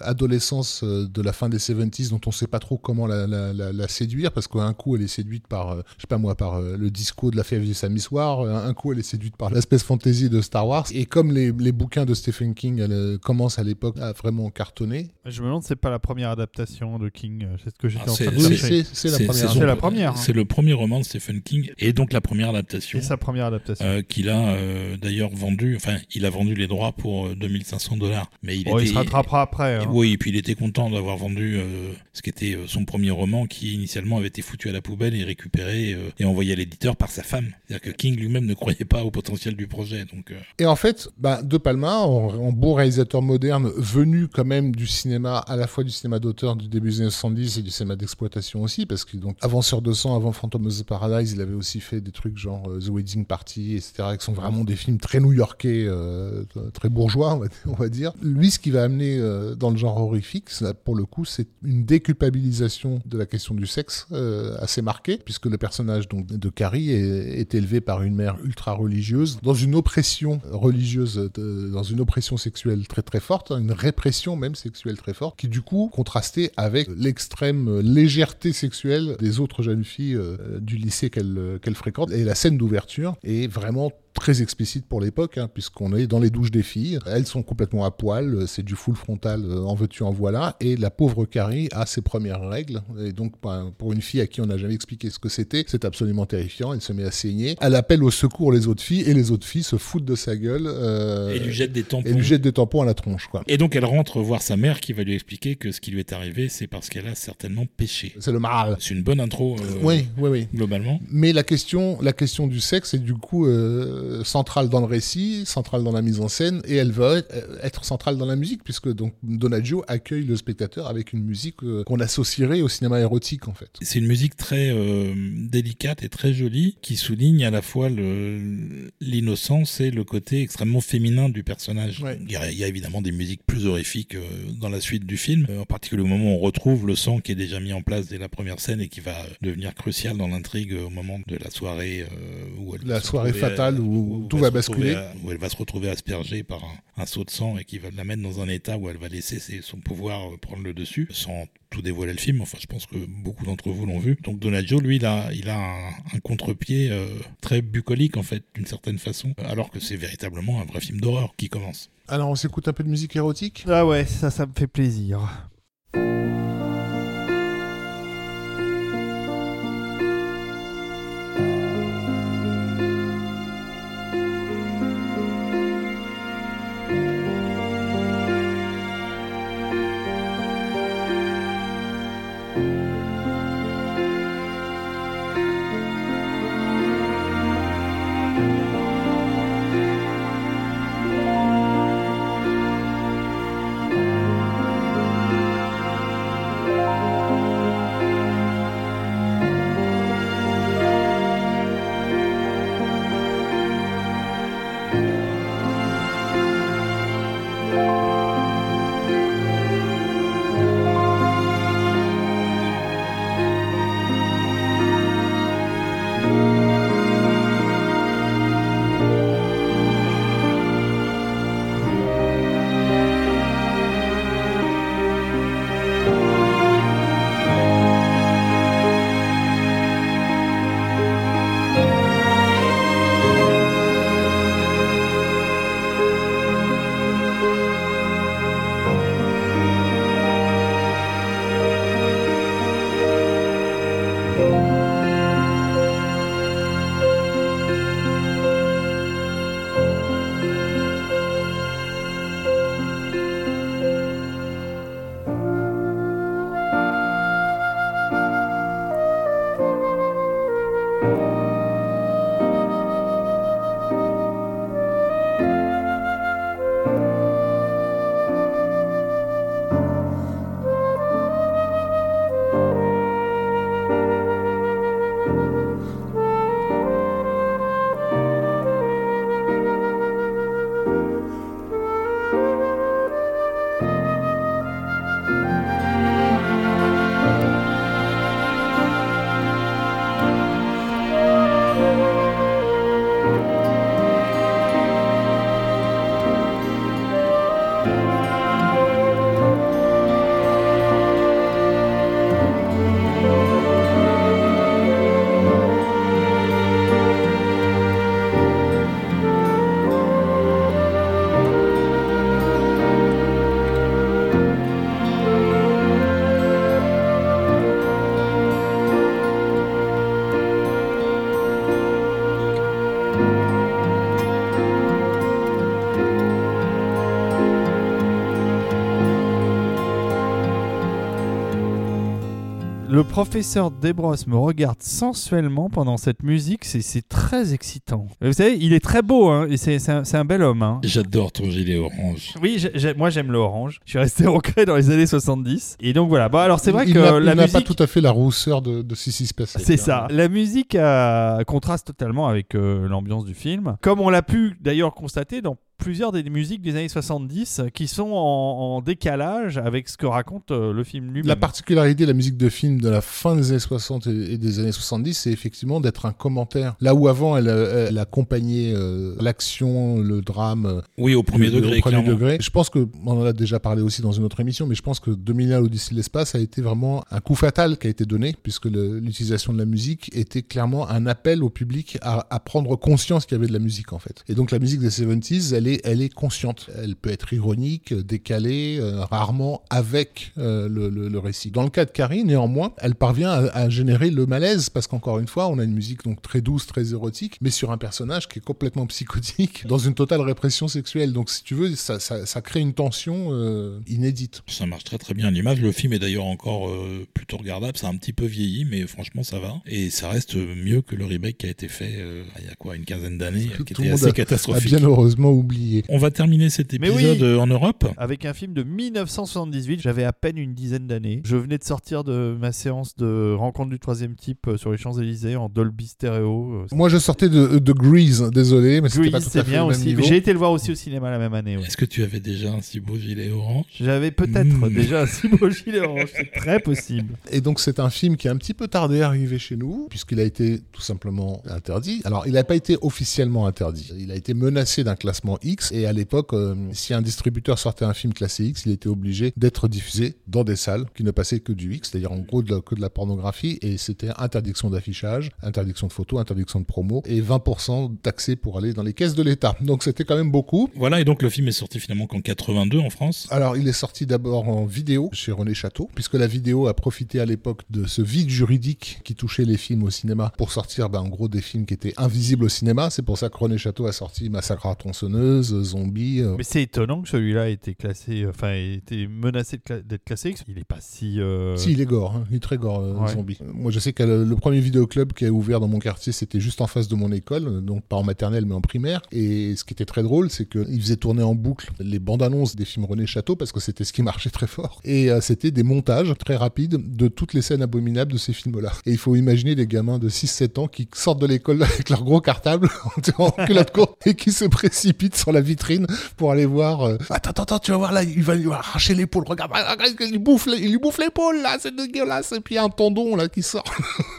adolescence de la fin des 70s dont on sait pas trop comment la, séduire parce qu'un coup elle est séduite par, je sais pas moi, par le disco de la fève du samedi soir, euh, un coup elle est séduite par l'espèce fantasy de Star Wars. Et comme les, les bouquins de Stephen King elle, euh, commencent à l'époque à vraiment cartonner, Je me demande c'est pas la première adaptation de King. euh, C'est ce que j'étais Ah, en c'est- train de chercher. c'est la première. son- C'est la première, hein. C'est le premier roman de Stephen King et donc la première adaptation Et sa première adaptation. euh, qu'il a euh, d'ailleurs vendu. Enfin, il a vendu les droits pour pour euh, 2500 dollars. Mais il Bon, était. il se rattrapera après. hein. Oui, et puis il était content d'avoir vendu euh, ce qui était son premier roman qui initialement avait été foutu à la poubelle et récupéré euh, et envoyé à l'éditeur par sa femme. C'est-à-dire que King lui-même ne croyait pas au potentiel du projet. Donc, euh, Et en fait, bah, De Palma, en, en bon réalisateur moderne, venu quand même du cinéma, à la fois du cinéma d'auteur du début des années 70 et du cinéma d'exploitation aussi, parce que donc Avanceur de sang, avant Phantom of the Paradise, il avait aussi fait des trucs genre euh, The Wedding Party, etc., qui sont vraiment des films très new-yorkais, euh, très bourgeois, on va, dire. Lui, ce qui va amener dans le genre horrifique, pour le coup, c'est une déculpabilisation de la question du sexe assez marquée, puisque le personnage donc, de Carrie est, est élevé par une mère ultra religieuse, dans une oppression religieuse, de- dans une oppression sexuelle très très forte, hein, une répression même sexuelle très forte, qui du coup contrastait avec l'extrême légèreté sexuelle des autres jeunes filles euh, du lycée qu'elle euh, qu'elle fréquente. Et la scène d'ouverture est vraiment très explicite pour l'époque, hein, puisqu'on est dans les douches des filles. Elles sont complètement à poil, c'est du full frontal, euh, en veux-tu, en voilà. Et la pauvre Carrie a ses premières règles. Et donc, ben, pour une fille à qui on n'a jamais expliqué ce que c'était, c'est absolument terrifiant. Elle se met à saigner. Elle appelle au secours les autres filles, et les autres filles se foutent de sa gueule. euh, et lui jette des tampons. et lui jettent des tampons à la tronche, quoi. Et donc elle rentre voir sa mère qui va lui expliquer que ce qui lui est arrivé, c'est parce qu'elle a certainement péché. C'est le mal. C'est une bonne intro, euh, Oui, oui, oui. globalement. Mais la question, la question du sexe est du coup euh, centrale dans le récit, centrale dans la mise en scène, et elle va être, euh, être centrale dans la musique, puisque donc Donaggio accueille le spectateur avec une musique euh, qu'on associerait au cinéma érotique en fait. C'est une musique très euh, délicate et très jolie qui souligne à la fois l'innocence et le côté extrêmement féminin du personnage. Ouais. Il, y a, il y a évidemment des musiques plus horrifiques euh, dans la suite du film, euh, en particulier au moment où on retrouve le sang qui est déjà mis en place dès la première scène et qui va devenir crucial dans l'intrigue euh, au moment de la soirée euh, où elle La soirée fatale euh, où tout elle va se retrouver basculer. à- où elle va se retrouver aspergée par un, un seau de sang et qui va la mettre dans un état où elle va laisser ses- son pouvoir euh, prendre le dessus sans tout dévoiler le film. Enfin, je pense que beaucoup d'entre vous l'ont vu. Donc Donaggio, lui, il a, il a un, un contre-pied euh, très bucolique, en fait, d'une certaine façon, alors que c'est véritablement un vrai film d'horreur qui commence. Alors on s'écoute un peu de musique érotique? Ah ouais, ça, ça me fait plaisir. Professeur Desbros me regarde sensuellement pendant cette musique, c'est- très excitant. Vous savez, il est très beau, hein, et c'est un, bel homme. hein. J'adore ton gilet orange. Oui, moi j'aime le orange. Je suis resté ancré dans les années 70. Et donc voilà. Bon, alors c'est vrai il que n'a- il la n'a musique. pas tout à fait la rousseur de, de Sissy Spacek. C'est ça. La musique euh, contraste totalement avec euh, l'ambiance du film. Comme on l'a pu d'ailleurs constater dans plusieurs des musiques des années 70 qui sont en, en décalage avec ce que raconte euh, le film lui-même. La particularité de la musique de film de la fin des années 60 et et des années 70, c'est effectivement d'être un commentaire. Là où avant, elle, euh, elle accompagnait euh, l'action, le drame, Oui, au premier le- degré, au premier degré. Je pense que, on en a déjà parlé aussi dans une autre émission, mais je pense que 2001 l'Odyssée de l'espace a été vraiment un coup fatal qui a été donné, puisque l'utilisation de la musique était clairement un appel au public à, à prendre conscience qu'il y avait de la musique, en fait. Et donc la musique des 70s, elle est, elle est consciente. Elle peut être ironique, décalée, euh, rarement avec euh, le, le- le récit. Dans le cas de Carrie, néanmoins, elle parvient à, à générer le malaise, parce qu'encore une fois, on a une musique donc très douce, très érotique, mais sur un personnage qui est complètement psychotique, dans une totale répression sexuelle. Donc si tu veux, ça, ça- ça crée une tension euh, inédite. Ça marche très très bien l'image. Le film est d'ailleurs encore euh, plutôt regardable. C'est un petit peu vieilli, mais franchement ça va. Et ça reste mieux que le remake qui a été fait euh, il y a quoi une quinzaine d'années, qui était monde assez A catastrophique. bien heureusement oublié. On va terminer cet épisode oui. euh, en Europe. Avec un film de 1978, j'avais à peine une dizaine d'années. Je venais de sortir de ma séance de rencontre du troisième type euh, sur les Champs-Élysées en Dolby Stereo. euh, Moi, je sortais de, de Grease, désolé, mais c'était pas tout à fait bien le même aussi. J'ai été le voir aussi au cinéma la même année. ouais. Est-ce que tu avais déjà un si beau gilet orange? J'avais peut-être Mm. déjà un si beau gilet orange, c'est très possible. Et donc c'est un film qui a un petit peu tardé à arriver chez nous, puisqu'il a été tout simplement interdit. Alors il n'a pas été officiellement interdit, il a été menacé d'un classement X, et à l'époque, euh, si un distributeur sortait un film classé X, il était obligé d'être diffusé dans des salles qui ne passaient que du X, c'est-à-dire en gros de la- que de la pornographie, et c'était interdiction d'affichage, interdiction de photos, interdiction de promo, et 20% d'accès pour aller dans les caisses de l'État. Donc c'était quand même beaucoup. Voilà, et donc le film est sorti finalement qu'en 82 en France. Alors, il est sorti d'abord en vidéo chez René Château, puisque la vidéo a profité à l'époque de ce vide juridique qui touchait les films au cinéma pour sortir, ben, en gros, des films qui étaient invisibles au cinéma. C'est pour ça que René Château a sorti Massacre à tronçonneuse, Zombie. euh, Mais c'est étonnant que celui-là ait été classé, euh, enfin, ait été menacé d'être classé. Il est pas si. euh, Si, il est gore, hein. il est très gore, euh, Ouais. Zombie. Moi, je sais que le, le premier vidéoclub qui a ouvert dans mon quartier, c'était juste en face de mon école, euh, donc pas en maternelle, mais en primaire. Et ce qui était très drôle, c'est qu'il faisait tourner en boucle les bandes annonces des films René Château, parce que c'était ce qui marchait très fort. Et euh, c'était des montages très rapides de toutes les scènes abominables de ces films-là. Et il faut imaginer des gamins de 6-7 ans qui sortent de l'école avec leur gros cartable en culotte courte et qui se précipitent sur la vitrine pour aller voir. euh, attends, attends, tu vas voir là, il va lui arracher l'épaule. Regarde, il bouffe, il lui bouffe l'épaule là, c'est dégueulasse. Et puis il y a un tendon là qui sort.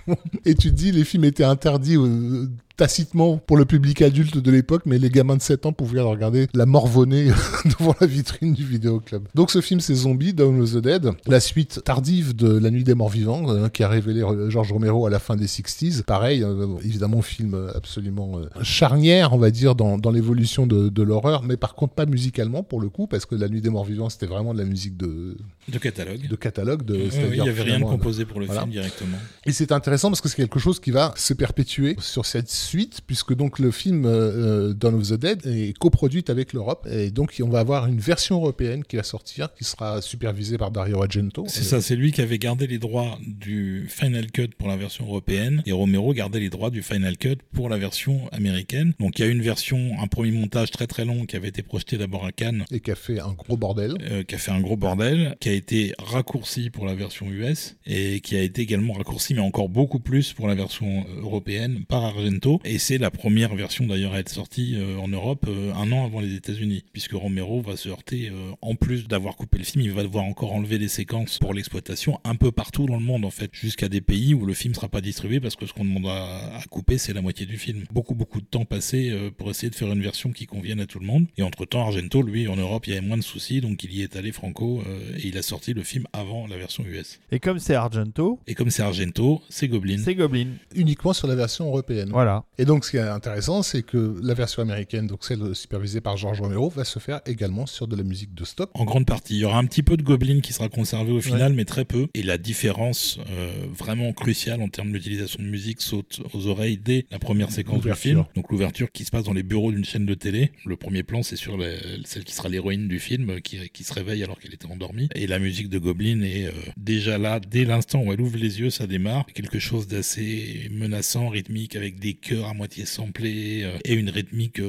et tu dis, les films étaient interdits. euh, tacitement pour le public adulte de l'époque, mais les gamins de 7 ans pouvaient regarder la morvonnée devant la vitrine du vidéoclub. Donc ce film c'est Zombie, Dawn of the Dead, la suite tardive de La Nuit des Morts Vivants, euh, qui a révélé euh, George Romero à la fin des 60s. Pareil, euh, évidemment film absolument euh, charnière, on va dire, dans, l'évolution de, de l'horreur, mais par contre pas musicalement pour le coup, parce que La Nuit des Morts Vivants c'était vraiment de la musique de, De catalogue. de catalogue. De, ouais, il n'y avait rien de composé pour le voilà. film directement. et c'est intéressant parce que c'est quelque chose qui va se perpétuer sur cette suite, puisque donc le film euh, Dawn of the Dead est coproduite avec l'Europe, et donc on va avoir une version européenne qui va sortir, qui sera supervisée par Dario Argento. C'est ça, c'est lui qui avait gardé les droits du Final Cut pour la version européenne et Romero gardait les droits du Final Cut pour la version américaine. Donc il y a une version, un premier montage très très long qui avait été projeté d'abord à Cannes, Et qui a fait un gros bordel. euh, qui a fait un gros bordel, qui a été raccourci pour la version US et qui a été également raccourci, mais encore beaucoup plus pour la version euh, européenne par Argento. Et c'est la première version d'ailleurs à être sortie euh, en Europe euh, un an avant les États-Unis, puisque Romero va se heurter, en plus d'avoir coupé le film, il va devoir encore enlever les séquences pour l'exploitation un peu partout dans le monde en fait, jusqu'à des pays où le film sera pas distribué parce que ce qu'on demande à, couper c'est la moitié du film. Beaucoup beaucoup de temps passé pour essayer de faire une version qui convienne à tout le monde. Et entre temps Argento, lui en Europe il y avait moins de soucis, donc il y est allé franco et il a sorti le film avant la version US. Et comme c'est Argento, Et comme c'est Argento, c'est Goblin. c'est Goblin. Uniquement sur la version européenne. Voilà. Et donc, ce qui est intéressant, c'est que la version américaine, donc celle supervisée par George Romero, va se faire également sur de la musique de stock. En grande partie. Il y aura un petit peu de Goblin qui sera conservé au final, mais très peu. Et la différence euh, vraiment cruciale en termes d'utilisation de musique saute aux oreilles dès la première séquence du film. Donc l'ouverture qui se passe dans les bureaux d'une chaîne de télé. Le premier plan, c'est sur celle qui sera l'héroïne du film qui, qui, se réveille alors qu'elle était endormie. Et la musique de Goblin est euh, déjà là, dès l'instant où elle ouvre les yeux, ça démarre. Quelque chose d'assez menaçant, rythmique, avec des chœurs à moitié samplés euh, et une rythmique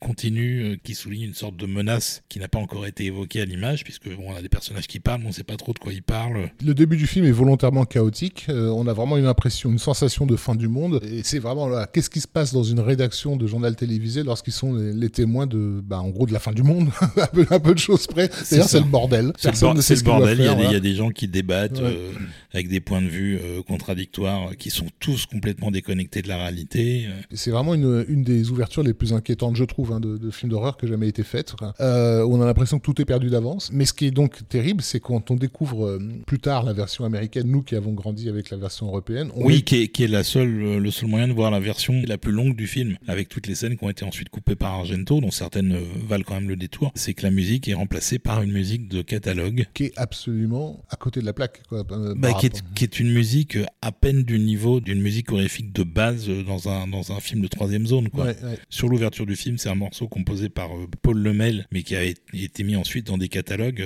continue qui souligne une sorte de menace qui n'a pas encore été évoquée à l'image, puisque bon, on a des personnages qui parlent, mais on ne sait pas trop de quoi ils parlent. Le début du film est volontairement chaotique. Euh, on a vraiment une impression, une sensation de fin du monde. Et c'est vraiment là, qu'est-ce qui se passe dans une rédaction de journal télévisé lorsqu'ils sont les, témoins de, bah, en gros, de la fin du monde, un, peu, de choses près. D'ailleurs, c'est le bordel. C'est le, bordel. Il, y a des, gens qui débattent euh, avec des points de vue euh, contradictoires, qui sont tous complètement déconnectés de la réalité. C'est vraiment une, une, des ouvertures les plus inquiétantes, je trouve, hein, de, de films d'horreur que jamais été faites. on a l'impression que tout est perdu d'avance. Mais ce qui est donc terrible, c'est quand on découvre euh, plus tard la version américaine, nous qui avons grandi avec la version européenne. oui, qui, est, qui, est, la seule, euh, le seul moyen de voir la version la plus longue du film, avec toutes les scènes qui ont été ensuite coupées par Argento, dont certaines euh, valent quand même le détour. C'est que la musique est remplacée par une musique de catalogue. Qui est absolument à côté de la plaque. Quoi, bah, qui, est, qui, est, une musique à peine du niveau d'une musique horrifique de base dans un, dans un film de troisième zone. Quoi. Sur l'ouverture du film, c'est un morceau composé par Paul Lemel, mais qui a été mis ensuite dans des catalogues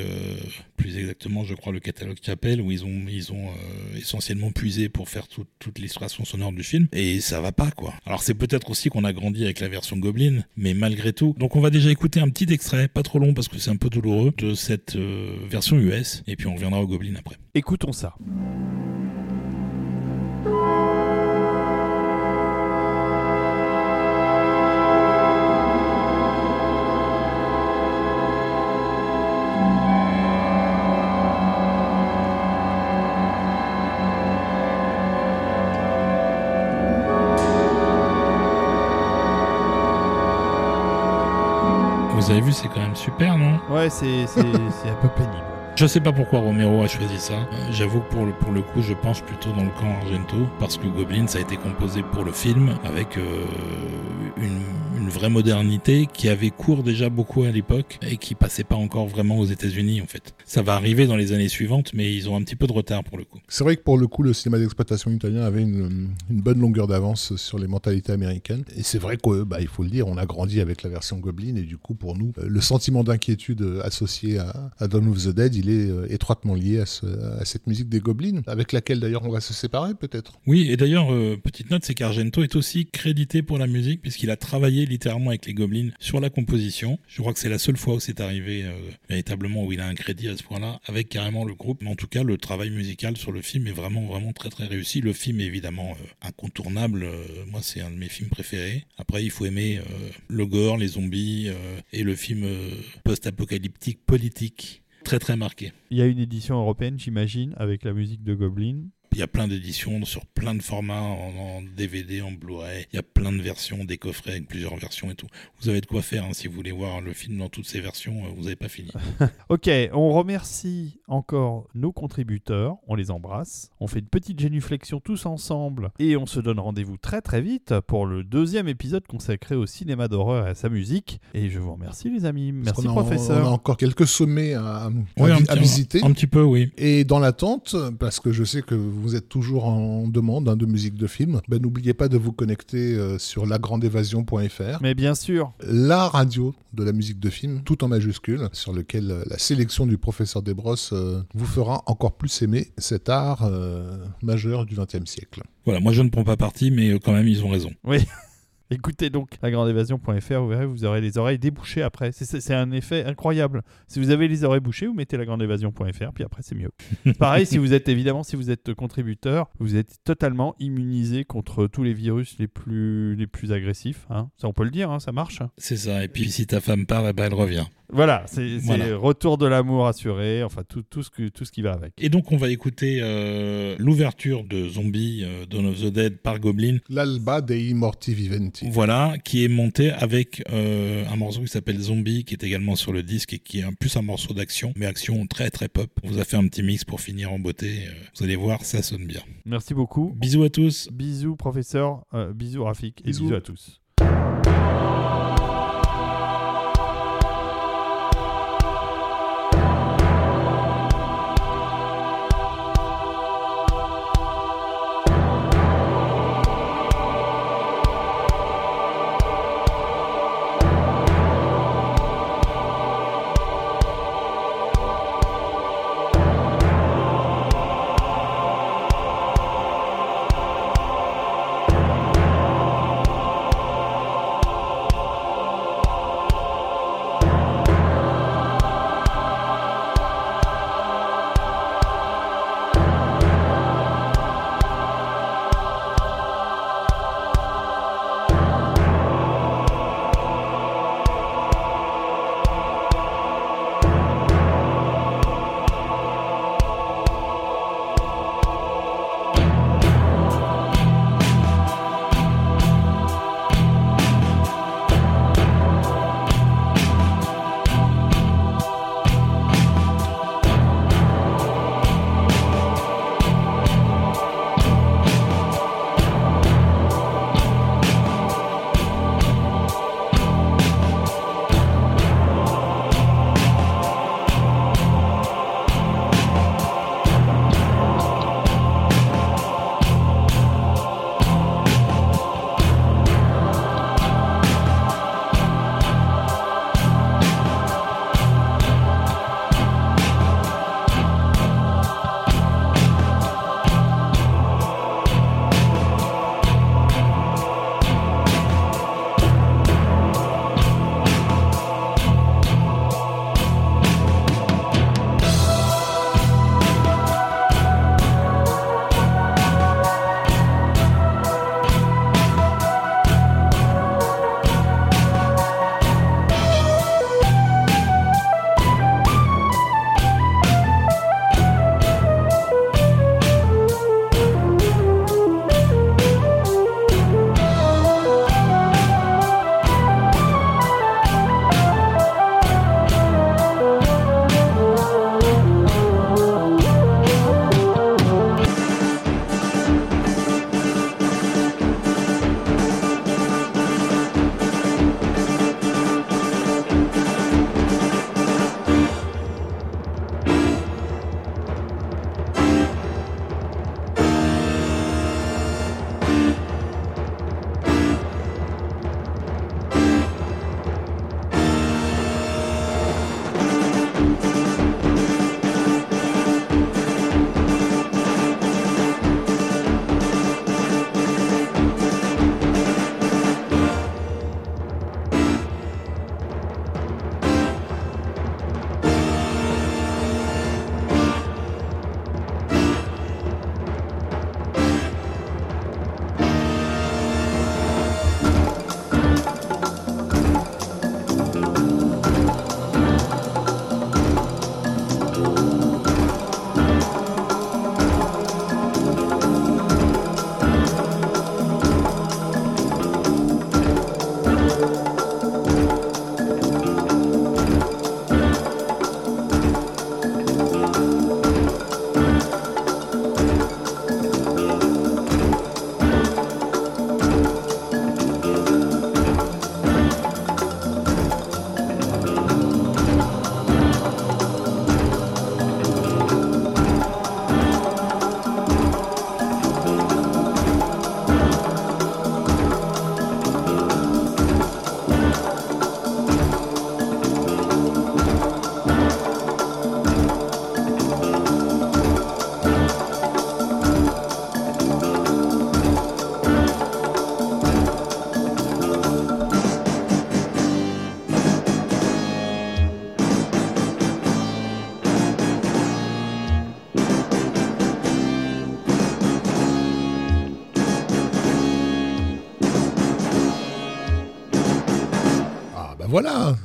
plus exactement, je crois, le catalogue Chapelle, où ils ont, euh, essentiellement puisé pour faire toute l'illustration sonore du film. Et ça va pas, quoi. Alors, c'est peut-être aussi qu'on a grandi avec la version Goblin, mais malgré tout. Donc, on va déjà écouter un petit extrait, pas trop long parce que c'est un peu douloureux, de cette euh, version US. Et puis, on reviendra au Goblin après. Écoutons ça. Avez vu, c'est quand même super, non? Ouais, c'est un peu pénible. Je sais pas pourquoi Romero a choisi ça. Euh, j'avoue que pour le, pour le coup, je pense plutôt dans le camp Argento, parce que Goblin, ça a été composé pour le film, avec euh, une vraie modernité qui avait cours déjà beaucoup à l'époque et qui passait pas encore vraiment aux États-Unis en fait. Ça va arriver dans les années suivantes, mais ils ont un petit peu de retard pour le coup. C'est vrai que pour le coup, le cinéma d'exploitation italien avait une, bonne longueur d'avance sur les mentalités américaines. Et c'est vrai qu'il bah, faut le dire, on a grandi avec la version Goblin et du coup, pour nous, le sentiment d'inquiétude associé à, à, Dawn of the Dead, il est euh, étroitement lié à, cette musique des Goblins, avec laquelle d'ailleurs on va se séparer peut-être. Oui, et d'ailleurs, euh, petite note, c'est qu'Argento est aussi crédité pour la musique puisqu'il a travaillé littéralement avec les Goblins sur la composition. Je crois que c'est la seule fois où c'est arrivé euh, véritablement où il a un crédit à ce point-là avec carrément le groupe. Mais en tout cas, le travail musical sur le film est vraiment vraiment très très réussi. Le film est évidemment incontournable. Moi, c'est un de mes films préférés. Après, il faut aimer le gore, les zombies et le film post-apocalyptique politique très très marqué. Il y a une édition européenne, j'imagine, avec la musique de Goblin. Il y a plein d'éditions sur plein de formats, en, DVD, en Blu-ray. Il y a plein de versions, des coffrets avec plusieurs versions et tout. Vous avez de quoi faire hein, si vous voulez voir le film dans toutes ses versions. Euh, vous n'avez pas fini. ok, on remercie encore nos contributeurs. On les embrasse. On fait une petite génuflexion tous ensemble et on se donne rendez-vous très très vite pour le deuxième épisode consacré au cinéma d'horreur et à sa musique. Et je vous remercie les amis. Merci professeur. On a encore quelques sommets à, visiter. Un, petit peu, oui. Et dans l'attente, parce que je sais que vous êtes toujours en demande hein, de musique de film, ben, n'oubliez pas de vous connecter euh, sur lagrandeévasion.fr. Mais bien sûr. La radio de la musique de film, tout en majuscule, sur lequel euh, la sélection du professeur Desbrosses euh, vous fera encore plus aimer cet art majeur du XXe siècle. Voilà, moi je ne prends pas parti, mais quand même ils ont raison. Oui. Écoutez donc lagrandeévasion.fr, vous verrez, vous aurez les oreilles débouchées après. C'est un effet incroyable. Si vous avez les oreilles bouchées, vous mettez lagrandeévasion.fr, puis après c'est mieux. Pareil, si vous êtes évidemment, si vous êtes contributeur, vous êtes totalement immunisé contre tous les virus les plus, les plus agressifs. Hein. Ça, on peut le dire, hein, ça marche. C'est ça. Et puis si ta femme part, eh ben, elle revient. Voilà, c'est Voilà. retour de l'amour assuré, enfin tout, tout, ce que, tout ce qui va avec. Et donc on va écouter euh, l'ouverture de Zombie euh, Dawn of the Dead par Goblin. L'Alba dei Morti Viventi. Voilà, qui est monté avec euh, un morceau qui s'appelle Zombie, qui est également sur le disque et qui est un, plus un morceau d'action, mais action très très pop. On vous a fait un petit mix pour finir en beauté. euh, vous allez voir, ça sonne bien. Merci beaucoup. Bisous à tous. Bisous, professeur. euh, bisous, Rafik. Et Bisous. bisous à tous.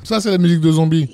Ça c'est la musique de zombie.